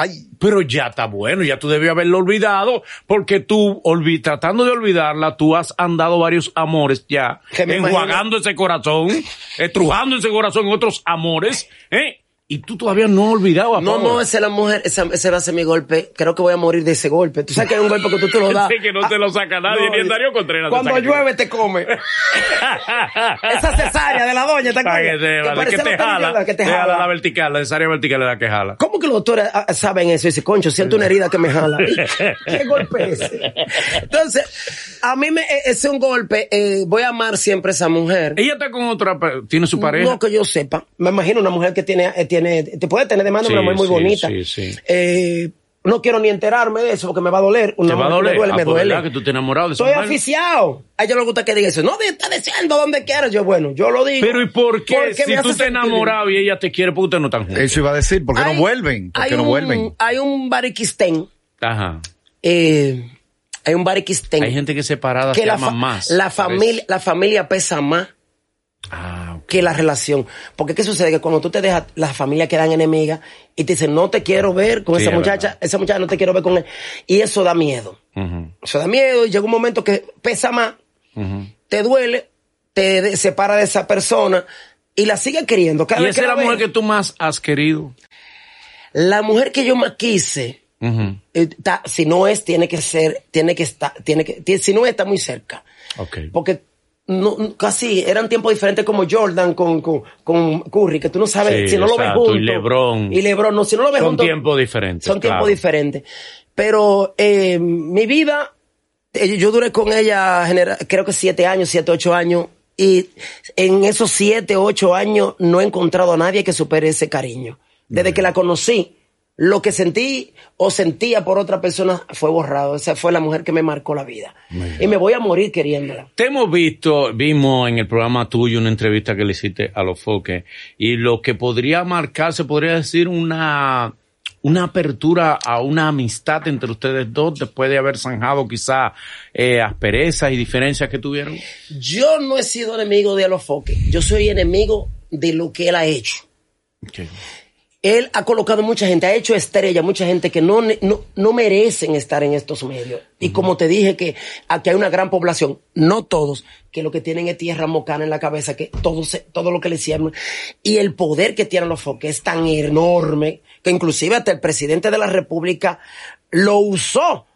Ay, Pero ya está bueno, ya tú debías haberlo olvidado, porque tú, olvi- tratando de olvidarla, tú has andado varios amores ya, enjuagando ese corazón, estrujando ese corazón en otros amores, ¿eh? Y tú todavía no has olvidado a No, no, esa es la mujer, esa, ese va a ser mi golpe. Creo que voy a morir de ese golpe. Tú sabes que hay un golpe que tú te lo das. Sí, que no te lo saca nadie, ni el Darío Contreras Cuando llueve te come. esa cesárea de la doña, ¿te que acuerdas? Que que parece te jala, que te jala jala. la vertical, la cesárea vertical es la que jala. ¿Cómo que los doctores ah, saben eso? Dice, concho, siento una herida que me jala. ¿Qué golpe es ese? Entonces, a mí me, ese es un golpe. eh, voy a amar siempre a esa mujer. Ella está con otra, tiene su pareja. No que yo sepa. Me imagino una mujer que tiene, eh, tiene, te puede tener demanda Sí, una mujer muy sí, bonita. sí, sí. Eh, no quiero ni enterarme de eso porque me va a doler. Una Te va a doler. Me duele, me Ah, pues, duele. ¿verdad que tú te enamorado de Estoy aficiado. A ella le gusta que diga eso. No, está diciendo donde quieras. Yo, bueno, yo lo digo. Pero ¿y por qué? Porque si tú te enamorado y ella te quiere, porque ustedes no están juntos. eso iba a decir, ¿por qué Hay- no vuelven? ¿Por qué no un- vuelven? Hay un bariquistén. Ajá. Eh, hay un bariquistén. Hay gente que separada que se la, ama más. la familia, la familia pesa más Ah, que la relación. Porque ¿qué sucede? Que cuando tú te dejas, las familias quedan enemigas y te dicen, no te quiero ver con Sí, esa es muchacha, verdad. esa muchacha no te quiero ver con él. Y eso da miedo. Eso da miedo y llega un momento que pesa más, te duele, te separa de esa persona y la sigue queriendo. Cada ¿Y vez esa que es la mujer que tú más has querido? La mujer que yo más quise, eh, si no es, tiene que ser, tiene que estar, tiene que, si no es, está muy cerca. Ok. Porque no, casi eran tiempos diferentes como Jordan con, con, con Curry, que tú no sabes Sí, si no lo ves juntos. y LeBron. Y LeBron, no, si no lo ves Son juntos. tiempos diferentes, Son tiempos diferentes. Pero eh, mi vida, eh, yo duré con ella, creo que siete años, siete, ocho años. Y en esos siete, ocho años no he encontrado a nadie que supere ese cariño. Desde que la conocí, lo que sentí o sentía por otra persona fue borrado. Esa fue la mujer que me marcó la vida. Y me voy a morir queriéndola. Te hemos visto, vimos en el programa tuyo una entrevista que le hiciste a los foques y lo que podría marcar, se podría decir una, una apertura a una amistad entre ustedes dos después de haber zanjado quizá eh, asperezas y diferencias que tuvieron. Yo no he sido enemigo de Alofoque. Yo soy enemigo de lo que él ha hecho. Él ha colocado mucha gente, ha hecho estrella, mucha gente que no, no, no merecen estar en estos medios. Y como te dije que aquí hay una gran población, no todos, que lo que tienen es tierra mocana en la cabeza, que todo, se- todo lo que le hicieron. Y el poder que tienen los foques es tan enorme que inclusive hasta el presidente de la República lo usó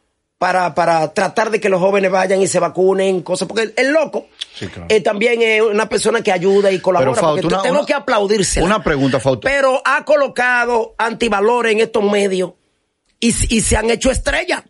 para, para tratar de que los jóvenes vayan y se vacunen, cosas, porque el, el loco Sí, claro. eh, también es una persona que ayuda y colabora, Pero, Fausto, porque una- tengo una- que aplaudirse. Una pregunta, Fausto. Pero ha colocado antivalores en estos medios y, y se han hecho estrellas.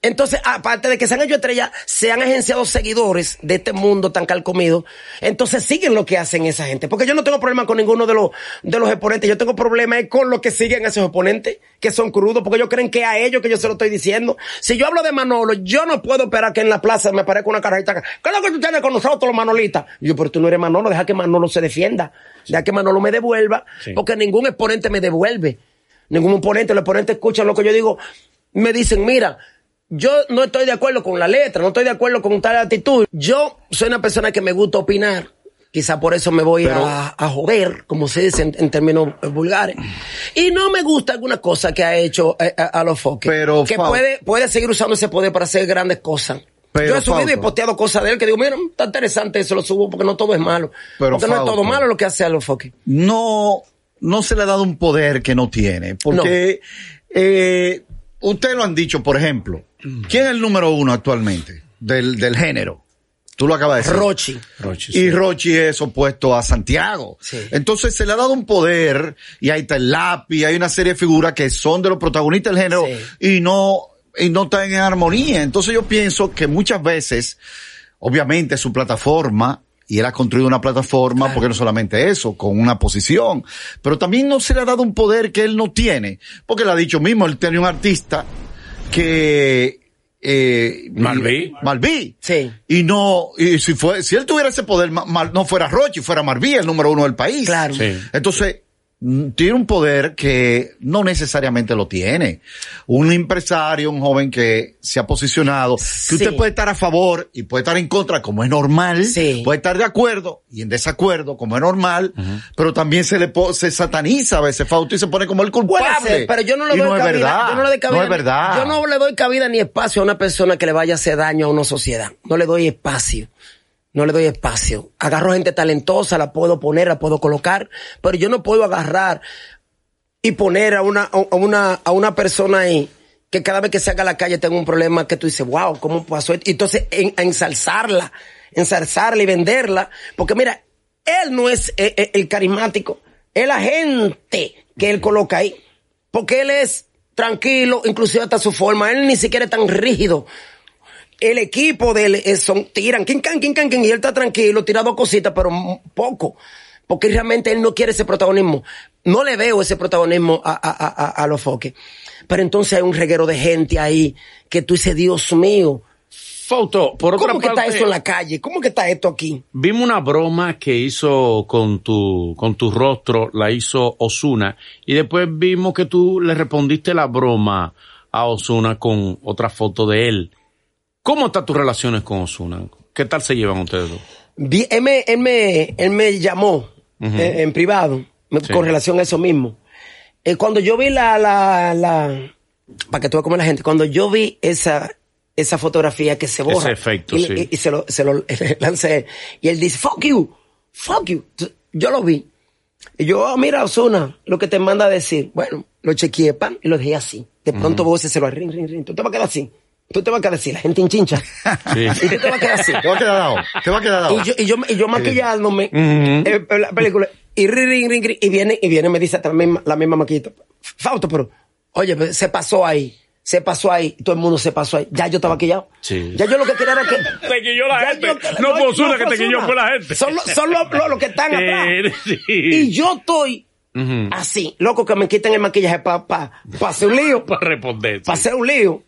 Entonces, aparte de que se han hecho estrellas, se han agenciado seguidores de este mundo tan calcomido. Entonces siguen lo que hacen esa gente. Porque yo no tengo problema con ninguno de los, de los exponentes. Yo tengo problemas con lo que siguen esos exponentes, que son crudos, porque ellos creen que a ellos que yo se lo estoy diciendo. Si yo hablo de Manolo, yo no puedo esperar que en la plaza me parezca una carajita. ¿Qué es lo que tú tienes con nosotros, Manolitas? Yo, pero tú no eres Manolo, deja que Manolo se defienda. Deja que Manolo me devuelva, porque ningún exponente me devuelve. Ningún oponente, los exponentes escuchan lo que yo digo. Me dicen, mira, yo no estoy de acuerdo con la letra, no estoy de acuerdo con tal actitud. Yo soy una persona que me gusta opinar. Quizá por eso me voy a, a, joder, como se dice en, términos vulgares. Y no me gusta alguna cosa que ha hecho eh, a, a, los foques. Pero, que puede, puede seguir usando ese poder para hacer grandes cosas. Pero, Yo he subido Fausto. y posteado cosas de él que digo, mira, está interesante eso, lo subo porque no todo es malo. Pero, porque no es todo Fausto. malo lo que hace a los foques. no, no se le ha dado un poder que no tiene. Porque, eh, ustedes lo han dicho, por ejemplo, ¿quién es el número uno actualmente del, del género? Tú lo acabas de decir. Rochi. Rochi, Y sí. Rochi es opuesto a Santiago. Sí. Entonces se le ha dado un poder y ahí está el lápiz, hay una serie de figuras que son de los protagonistas del género y no, y no están en armonía. Entonces yo pienso que muchas veces, obviamente su plataforma, y él ha construido una plataforma, porque no solamente eso, con una posición, pero también no se le ha dado un poder que él no tiene, porque él ha dicho mismo, él tiene un artista que, eh, Malví. Malví. Sí. Y no, y si fue, si él tuviera ese poder, ma- mal- no fuera Rochi, fuera Marví, el número uno del país. Claro. Sí. Entonces, tiene un poder que no necesariamente lo tiene. Un empresario, un joven que se ha posicionado, que Sí. usted puede estar a favor y puede estar en contra, como es normal, Sí. puede estar de acuerdo y en desacuerdo, como es normal, pero también se le po- se sataniza a veces Fausto y se pone como el culpable. ser, pero yo no le doy no cabida. verdad. Yo no le doy cabida. No es verdad. Yo no le doy cabida ni espacio a una persona que le vaya a hacer daño a una sociedad. No le doy espacio. No le doy espacio. Agarro gente talentosa, la puedo poner, la puedo colocar, pero yo no puedo agarrar y poner a una, a una, a una persona ahí que cada vez que salga a la calle tenga un problema que tú dices, wow, ¿cómo pasó esto? Y entonces ensalzarla, ensalzarla y venderla, porque mira, él no es eh, eh, el carismático, es la gente que él coloca ahí, porque él es tranquilo, inclusive hasta su forma, él ni siquiera es tan rígido. El equipo de él es- son, tiran, kin, can, kin, can, kin, y él está tranquilo, tira dos cositas, pero poco. Porque realmente él no quiere ese protagonismo. No le veo ese protagonismo a, a, a, a- a los foques. Pero entonces hay un reguero de gente ahí que tú dices, Dios mío, Fausto, por otra ¿cómo que está eso en la calle? ¿Cómo que está esto aquí? vimos una broma que hizo con tu, con tu rostro, la hizo Osuna, y después vimos que tú le respondiste la broma a Osuna con otra foto de él. ¿Cómo están tus relaciones con Osuna? ¿Qué tal se llevan ustedes dos? Él me, él me, él me llamó eh, en privado Sí. con relación a eso mismo. Eh, cuando yo vi la, la, la, para que tú veas cómo la gente, cuando yo vi esa, esa fotografía que se borra. Ese efecto, y, sí. y- y se lo, se lo lancé. Y él dice, fuck you, fuck you. Yo lo vi. Y yo, ah, mira, Osuna, lo que te manda a decir. Bueno, lo chequeé, pan, y lo dejé así. De pronto vos se lo ring, ring, ring. Tú te vas a quedar así. Tú te vas a quedar así, la gente hinchincha. Sí. Y tú te vas a quedar así. Te va a quedar dado. Te va a quedar dado. Y yo, y yo, y yo maquillándome eh, en la película. Y ring, ring, ring, ring, y viene, y viene, y me dice la misma, la misma maquillita. Fausto, pero, oye, se pasó ahí. Se pasó ahí. Todo el mundo se pasó ahí. Ya yo estaba maquillado. Sí. Ya yo lo que quería era que. Te quilló la Ya gente. yo- No fue Ozuna que fue te quilló, fue la gente. Son, los- los que están atrás. Sí. Y yo estoy así, loco, que me quiten el maquillaje para pa, pa hacer un lío. Para responder. Para hacer un lío.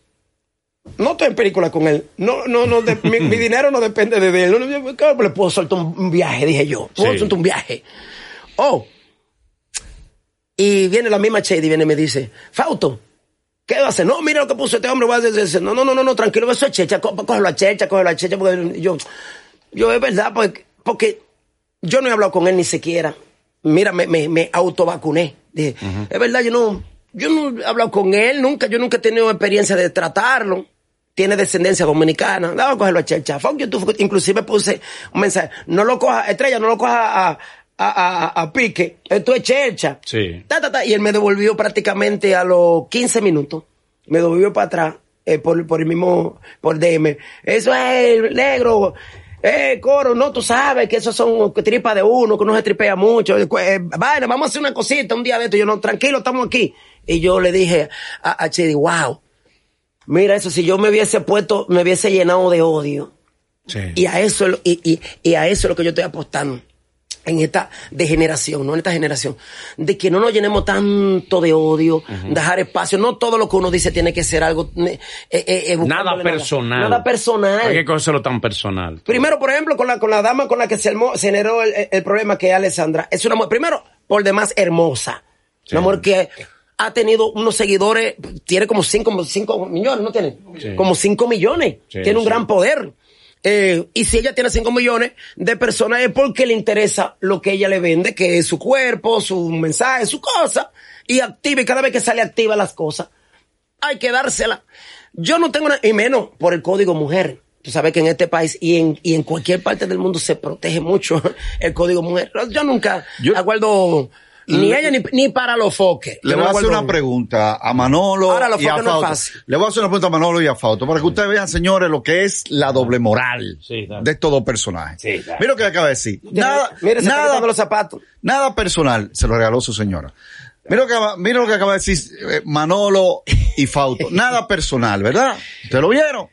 No estoy en película con él. No, no, no. de- mi, mi dinero no depende de él. No, claro, le puedo soltar un, viaje, dije yo. Puedo Sí. soltar un viaje. Oh. Y viene la misma Shady viene y me dice, Fausto, ¿qué va a hacer? No, mira lo que puso este hombre. voy a hacer eso". No, no, no, no, no, tranquilo, eso es checha. có- Cógelo a checha, cógelo a checha. Porque yo, yo es verdad, porque, porque yo no he hablado con él ni siquiera. Mira, me, me, me autovacuné. Dije, es verdad, yo no, yo no he hablado con él nunca, yo nunca he tenido experiencia de tratarlo. Tiene descendencia dominicana. Vamos a cogerlo a Checha. Inclusive puse un mensaje. No lo coja, estrella, no lo coja a, a, a, a- pique. Esto es Checha. Sí. Ta, ta, ta. Y él me devolvió prácticamente a los 15 minutos. Me devolvió para atrás, eh, por, por el mismo, por DM. Eso es negro. Eh, coro, no, tú sabes que esos son tripas de uno, que uno se tripea mucho. Eh, eh, vamos a hacer una cosita un día de esto. Yo no, tranquilo, estamos aquí. Y yo le dije a, a Chedi, wow, Mira eso, si yo me hubiese puesto, me hubiese llenado de odio. Sí. Y a eso, es lo- y, y- y a eso es lo que yo estoy apostando en esta degeneración, no en esta generación, de que no nos llenemos tanto de odio, dejar espacio, no todo lo que uno dice tiene que ser algo eh, eh, eh, Nada personal. Nada personal. Hay que cogerlo tan personal. Primero, por ejemplo, con la, con la dama con la que se, armó- se generó el, el problema que es Alessandra. Es una mujer, primero, por demás hermosa. Sí. Una mujer que ha tenido unos seguidores, tiene como cinco, cinco millones, ¿no tiene? Sí. Como cinco millones. Sí, tiene un gran poder. Eh, y si ella tiene cinco millones de personas es porque le interesa lo que ella le vende, que es su cuerpo, su mensaje, su cosa. Y activa, y cada vez que sale activa las cosas, hay que dársela. Yo no tengo y menos por el código mujer. Tú sabes que en este país y en, y en cualquier parte del mundo se protege mucho el código mujer. Yo nunca Yo- aguardo ni ella ni, ni para los foques. Le voy a hacer una pregunta a Manolo Ahora, los y a no es Fausto. fácil. Le voy a hacer una pregunta a Manolo y a Fausto para que ustedes vean, señores, lo que es la doble moral Sí, de estos dos personajes. Sí. Mira lo que acaba de decir. Nada, nada, los zapatos. nada personal se lo regaló su señora. Mira lo que, acaba- mira lo que acaba de decir eh, Manolo y Fausto. Nada personal, ¿verdad? ¿Te lo vieron?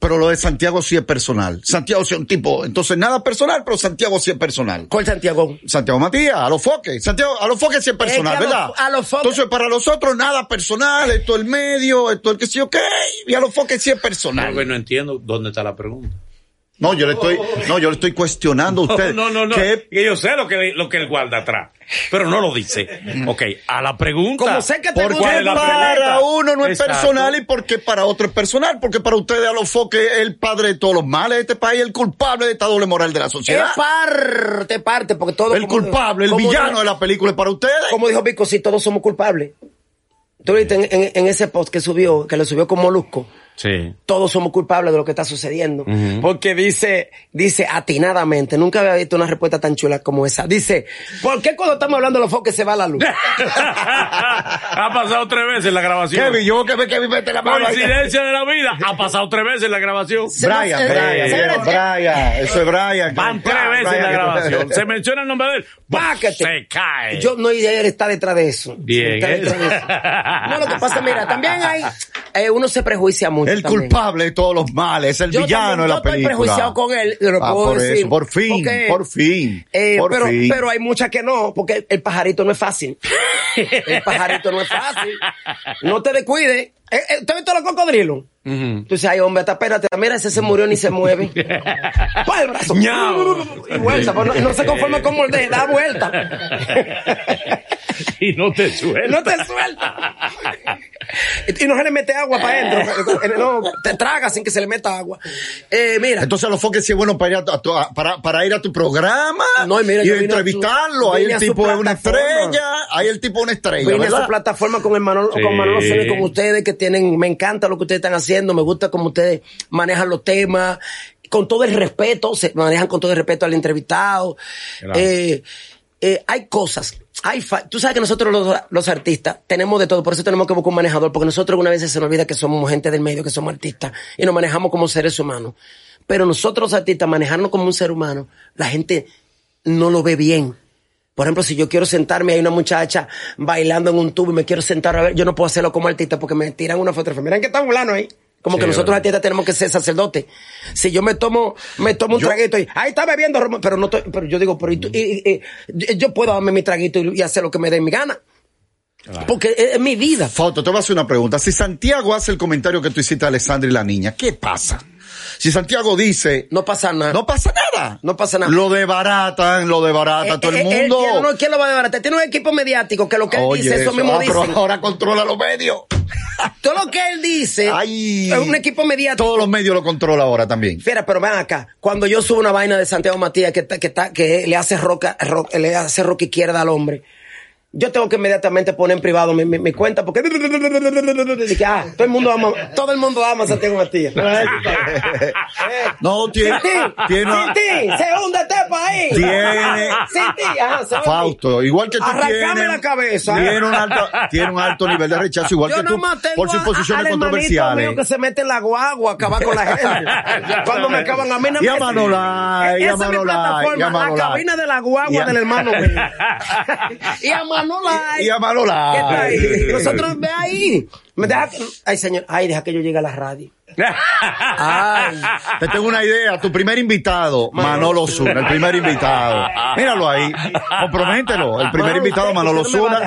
Pero lo de Santiago sí es personal. Santiago sí es un tipo, entonces nada personal, pero Santiago sí es personal. ¿Cuál Santiago? Santiago Matías, a los foques. Santiago, a los foques sí es personal, Es que a ¿verdad? los- a los foques- Entonces, para los otros, nada personal, esto es el medio, esto es el que sí, ok. Y a los foques sí es personal. Que no entiendo dónde está la pregunta. No, yo le estoy, no, yo le estoy cuestionando a usted. No, no, no. que- Que yo sé lo que, lo que él guarda atrás. Pero no lo dice. Ok, a la pregunta. Como sé que te ¿Por qué es la para uno no es Exacto. personal y por qué para otro es personal? Porque para ustedes a los foques es el padre de todos los males de este país, el culpable de esta doble moral de la Es sociedad. parte, parte, porque todo. El como- culpable, el villano de la película es para ustedes. Como dijo Pico, si todos somos culpables. Tú viste en, en- en ese post que subió, que lo subió con Molusco. Sí. todos somos culpables de lo que está sucediendo. Porque dice, dice atinadamente, nunca había visto una respuesta tan chula como esa. Dice, ¿por qué cuando estamos hablando de los foques se va la luz? ha pasado tres veces la grabación. Kevin, yo que que mete la mano. Coincidencia de la vida. Ha pasado tres veces la grabación. Brian, Eh, Brian, Brian, Brian, eso es Brian. Van tres veces Brian, la grabación. Se menciona el nombre de él. Páquete. Se cae. Yo no idea está detrás de eso. Bien, Está detrás de eso. No, lo que pasa, mira, también hay, eh, uno se prejuicia mucho. El también. culpable de todos los males, es el Yo villano también- de la yo estoy película. prejuiciado con él, lo Ah, puedo por decir. eso, por fin, Porque, por fin, eh, por pero, fin. pero hay muchas que no, porque el pajarito no es fácil. El pajarito no es fácil. No te descuides. Eh, eh, ¿Tú has visto los cocodrilos? Ujú. Tú dices, ay, hombre, hasta espérate, mira, ese se murió ni se mueve. Pa el brazo. Y vuelta, pues no, no se conforma con morder, da vuelta. y no te suelta. No te suelta. Y no se le mete agua para adentro. No, te traga sin que se le meta agua. Eh, mira. Entonces a los foques sí es bueno para ir a, tu- a a- para, para ir a tu programa No, y mira, y a su- entrevistarlo. Ahí el a tipo es una estrella, ahí el tipo es una estrella, Vine a ¿verdad? su plataforma con el Manolo, Sí. con Manolo con ustedes que tienen, me encanta lo que ustedes están haciendo, me gusta cómo ustedes manejan los temas, con todo el respeto, se manejan con todo el respeto al entrevistado. Claro. Eh, eh, hay cosas, tú sabes que nosotros los, los artistas tenemos de todo, por eso tenemos que buscar un manejador, porque nosotros alguna vez se nos olvida que somos gente del medio, que somos artistas, y nos manejamos como seres humanos. Pero nosotros los artistas, manejarnos como un ser humano, la gente no lo ve bien. Por ejemplo, si yo quiero sentarme, hay una muchacha bailando en un tubo y me quiero sentar a ver, yo no puedo hacerlo como artista porque me tiran una fotografía. Miren que está fulano ahí. Como Sí, que nosotros artistas tenemos que ser sacerdotes. Si yo me tomo, me tomo un Yo- traguito y, ahí está bebiendo, pero no estoy- pero yo digo, pero y tú- y- y- yo- puedo darme mi traguito y, hacer lo que me dé mi gana. Porque es, es mi vida. Foto, te voy a hacer una pregunta. Si Santiago hace el comentario que tú hiciste a Alessandra y la niña, ¿qué pasa? Si Santiago dice, No pasa nada. no pasa nada. No pasa nada. Lo debaratan, lo debarata Eh, todo eh, el eh, mundo. él- no, ¿quién lo va a desbaratar? Tiene un equipo mediático que lo que él Oye, dice, eso, mismo ah, pero dice. ahora controla los medios. Todo lo que él dice Ay. es un equipo mediático. Todos los medios lo controla ahora también. Fíjate, pero ven acá. Cuando yo subo una vaina de Santiago Matías que, está- que, está- que le hace roca, ro- le hace roca izquierda al hombre, yo tengo que inmediatamente poner en privado mi, mi- mi cuenta porque Dije, ah, todo el mundo ama, todo el mundo ama a Santiago Matías. No, tiene, tiene sin ti, se hunde este país. Tiene- Sin ti, ajá. Fausto, igual que tú Arrancame tienes, la cabeza. Tiene un alto, tiene un alto nivel de rechazo, igual Yo que tú, por sus a- posiciones hermanito controversiales. mío que se mete en la guagua a acabar con la gente. Cuando me acaban a mí no Y a me- Manolay, y a Esa es mi Manolay, plataforma, y a la cabina de la guagua Y a- del hermano mío. y a Manolay. Y a Manolay. ¿Qué está ahí? Nosotros ve ahí. Me deja que- ay, señor, ay, deja que yo llegue a la radio. Ay. Te tengo una idea. Tu primer invitado, Manolo Zuna, el primer invitado. Míralo ahí. Compromételo. El primer invitado, Manolo Zuna.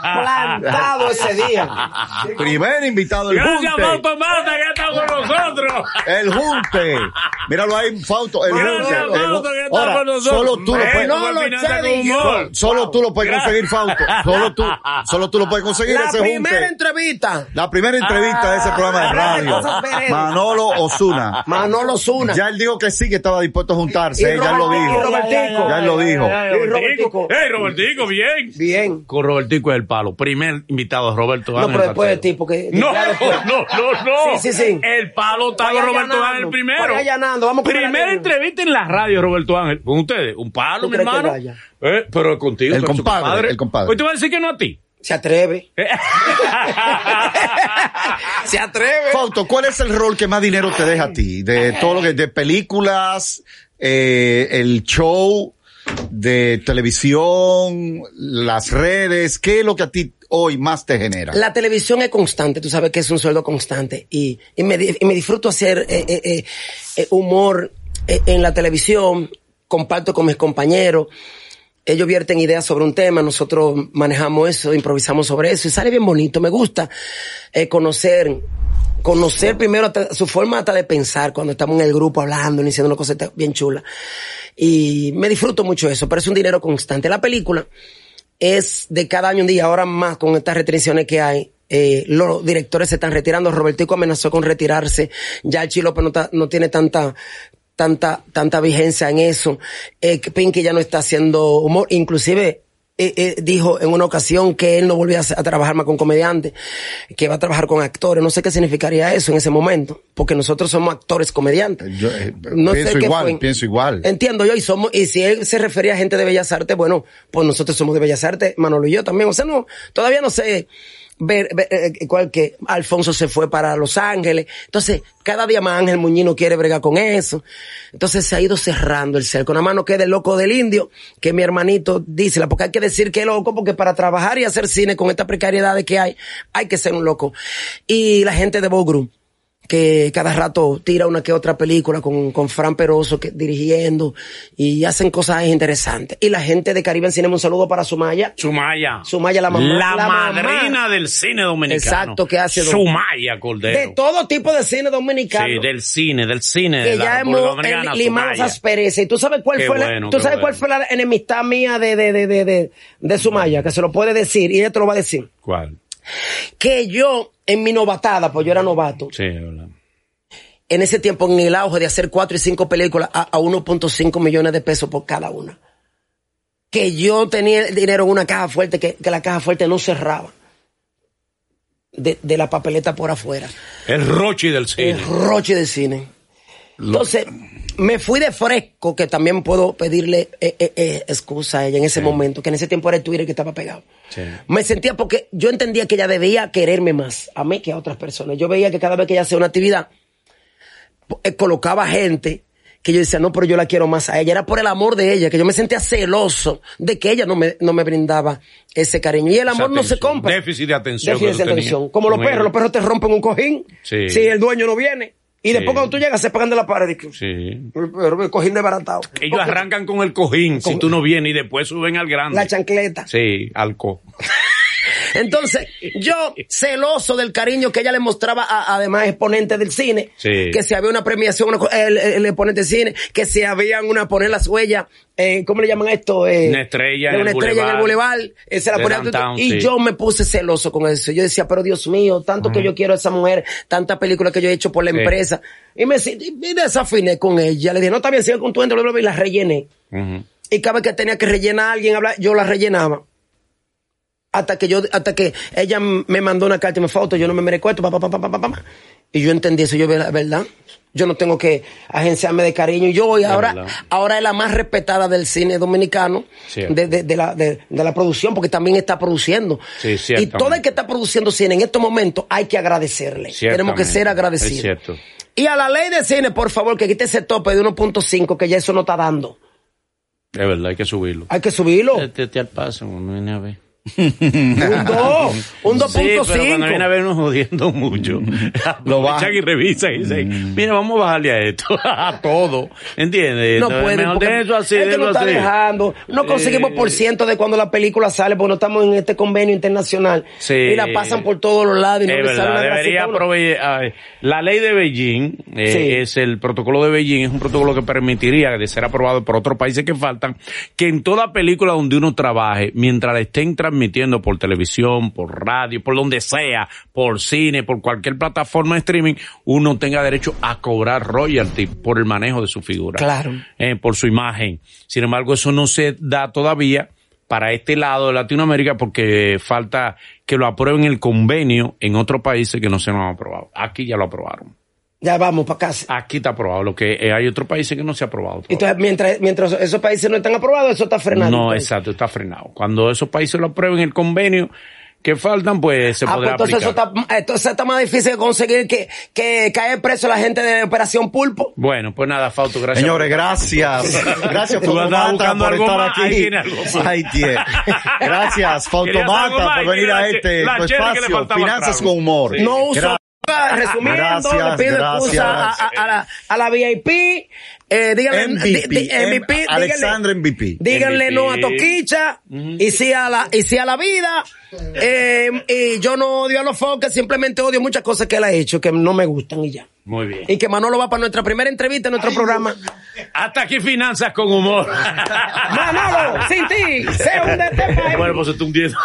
Plantado ese día. Primer invitado, el Gracias, junte. Fausto Mata, que está con nosotros. El junte. Míralo ahí, Fausto. El junte. El- Fausto, que está Ahora, con nosotros. solo tú lo puedes. con no lo sé. Solo tú lo puedes conseguir, Fausto. Solo tú. Solo tú lo puedes conseguir La primera junte. entrevista. La primera entrevista de ese programa de radio. Manolo Osuna. Manolo Zuna. Ya él dijo que sí, que estaba dispuesto a juntarse. Y eh, ya lo dijo. y Robertico. Ya él lo dijo. Ey, Y Robertico. Ey, Robertico, bien. Bien. Con Robertico es el palo. Primer invitado, Roberto No, Ángel pero después de ti, porque. No, no, no, no. Sí, sí, sí. El palo está con Roberto Ángel primero. allanando, vamos Primera entrevista en la radio, Roberto Ángel. Con ustedes. Un palo, ¿Tú mi hermano. Eh, pero contigo. El su compadre, el compadre. Hoy te voy a decir que no a ti. Se atreve. Se atreve. Fausto, ¿cuál es el rol que más dinero te deja a ti? De todo lo que, de películas, eh, el show, de televisión, las redes, ¿qué es lo que a ti hoy más te genera? La televisión es constante, tú sabes que es un sueldo constante y, y, me, di- y me disfruto hacer eh, eh, eh, eh, humor en la televisión, comparto con mis compañeros, ellos vierten ideas sobre un tema, nosotros manejamos eso, improvisamos sobre eso y sale bien bonito, me gusta eh, conocer conocer primero hasta su forma hasta de pensar cuando estamos en el grupo hablando, diciendo una cosa bien chula. Y me disfruto mucho eso, pero es un dinero constante. La película es de cada año un día, ahora más con estas restricciones que hay. Eh, los directores se están retirando. Robertico amenazó con retirarse. Ya el Chilope no, tiene tanta, tanta, tanta vigencia en eso. Eh, Pinky ya no está haciendo humor. Inclusive, eh, eh, dijo en una ocasión que él no volvía a, trabajar más con comediantes, que va a trabajar con actores. No sé qué significaría eso en ese momento, porque nosotros somos actores comediantes. Yo, eh, No pienso sé qué igual, fue. pienso igual. Entiendo yo, y somos, y si él se refería a gente de Bellas Artes, bueno, pues nosotros somos de Bellas Artes, Manolo y yo también. O sea, no, todavía no sé ver, ver, eh, cuál que Alfonso se fue para Los Ángeles. Entonces, cada día más Ángel Muñino quiere bregar con eso. Entonces se ha ido cerrando el cerco. Nada más no queda el loco del indio, que mi hermanito dice, porque hay que decir que es loco, porque para trabajar y hacer cine con esta precariedad que hay, hay que ser un loco. Y la gente de Bogru que cada rato tira una que otra película con, con Fran Peroso que, dirigiendo y hacen cosas interesantes. Y la gente de Caribe en Cinema, un saludo para Sumaya. Sumaya. Sumaya, la mamá. La, La mamá. madrina del cine dominicano. Exacto, que hace Sumaya Cordero. De todo tipo de cine dominicano. Sí, del cine, del cine de que la ya hemos limado esas perezas. ¿Y tú sabes cuál Qué fue la, tú sabes bueno. cuál fue la enemistad mía de, de, de, de, de, de Sumaya? Que se lo puede decir y ella te lo va a decir. ¿Cuál? Que yo, en mi novatada, pues yo era novato, Sí, en ese tiempo en el auge de hacer cuatro y cinco películas a, a 1.5 millones de pesos por cada una. Que yo tenía el dinero en una caja fuerte, que, que la caja fuerte no cerraba. De, de la papeleta por afuera. El Rochi del cine. El roche de cine. Entonces, me fui de fresco, que también puedo pedirle eh, eh, eh, excusa a ella en ese momento, que en ese tiempo era el Twitter que estaba pegado. Sí. Me sentía porque yo entendía que ella debía quererme más a mí que a otras personas. Yo veía que cada vez que ella hacía una actividad, eh, colocaba gente que yo decía, no, pero yo la quiero más a ella. Era por el amor de ella, que yo me sentía celoso de que ella no me, no me brindaba ese cariño. Y el amor no se compra. Déficit de atención Déficit de atención. Como los perros, los perros te rompen un cojín. Sí. Si el dueño no viene. Y después Sí. cuando tú llegas se pagan de la pared. Sí. Pero el cojín desbaratado. Ellos arrancan con el cojín si tú no vienes y después suben al grande. La chancleta. Sí, alco. Entonces, yo, celoso del cariño que ella le mostraba a, además exponentes del cine, Sí. que si había una premiación, una el, el exponente del cine, que si habían una poner las huellas, eh, ¿cómo le llaman esto? Eh, Una estrella de en una el estrella en el boulevard. boulevard, eh, se la De ponía- downtown, y sí. yo me puse celoso con eso. Yo decía, pero Dios mío, tanto que yo quiero a esa mujer, tantas películas que yo he hecho por la Sí. empresa. Y me y desafiné con ella. Le dije, no, está bien, sigue con tu y la rellené. Y cada vez que tenía que rellenar a alguien, hablar, yo la rellenaba. Hasta que yo, hasta que ella me mandó una carta y me foto, yo no me merezco esto, pa, pa, pa, pa, pa, pa, pa. Y yo entendí eso, yo, ¿verdad? ¿verdad? Yo no tengo que agenciarme de cariño. Y yo hoy, ahora, verdad. ahora es la más respetada del cine dominicano, de, de, de la, de, de la producción, porque también está produciendo. Sí, y todo el que está produciendo cine en estos momentos hay que agradecerle. Tenemos que ser agradecidos. Es cierto. Y a la ley de cine, por favor, que quite ese tope de 1.5, que ya eso no está dando. Es verdad, hay que subirlo. Hay que subirlo. Este te al paso, no viene a ver. Un 2, un 2.5. Sí, pero cuando viene a vernos jodiendo mucho, Lo baja. aprovechan y revisan y dicen, mira, vamos a bajarle a esto, a todo, ¿entiendes? No pueden, porque eso así, es que no está así. dejando. No conseguimos por ciento de cuando la película sale, porque no estamos en este convenio internacional. Sí. Y la pasan por todos los lados y no le sale una debería grasita a uno. prove- a- la ley de Beijing eh, Sí. es el protocolo de Beijing, es un protocolo que permitiría de ser aprobado por otros países que faltan, que en toda película donde uno trabaje, mientras la estén transmitiendo por televisión, por radio, por donde sea, por cine, por cualquier plataforma de streaming, uno tenga derecho a cobrar royalty por el manejo de su figura. Claro. Eh, por su imagen. Sin embargo, eso no se da todavía para este lado de Latinoamérica porque falta que lo aprueben el convenio en otros países que no se lo han aprobado. Aquí ya lo aprobaron. Ya vamos para casa. Aquí está aprobado, lo que eh, hay otros países que no se ha aprobado. todavía. Entonces, mientras, mientras esos países no están aprobados, eso está frenado. no, Entonces, exacto, está frenado. Cuando esos países lo aprueben el convenio que faltan, pues se Ah, pues podrá entonces eso está, entonces está más difícil de conseguir que, que caer preso la gente de Operación Pulpo. Bueno, pues nada, Fausto, gracias. Señores, gracias. Gracias, Fautomata, buscando por algo estar más, ahí aquí. tiene. Ahí tiene. Gracias, Fautomata, más, por venir a este la tu espacio. Finanzas trago. con humor. Sí. No uso. Resumiendo, Gracias, le pido excusa a, a- a la, a la VIP. Eh, díganle, MVP, di- di- MVP, díganle- MVP. Díganle no a. Toquicha y sí a la, y sí a la vida. Eh, y yo no odio a los foques, simplemente odio muchas cosas que él ha hecho que no me gustan y ya. Muy bien. Y que Manolo va para nuestra primera entrevista en nuestro programa. Hasta aquí Finanzas con humor. Manolo, sin ti, se hunde este país. bueno, pues está hundiendo.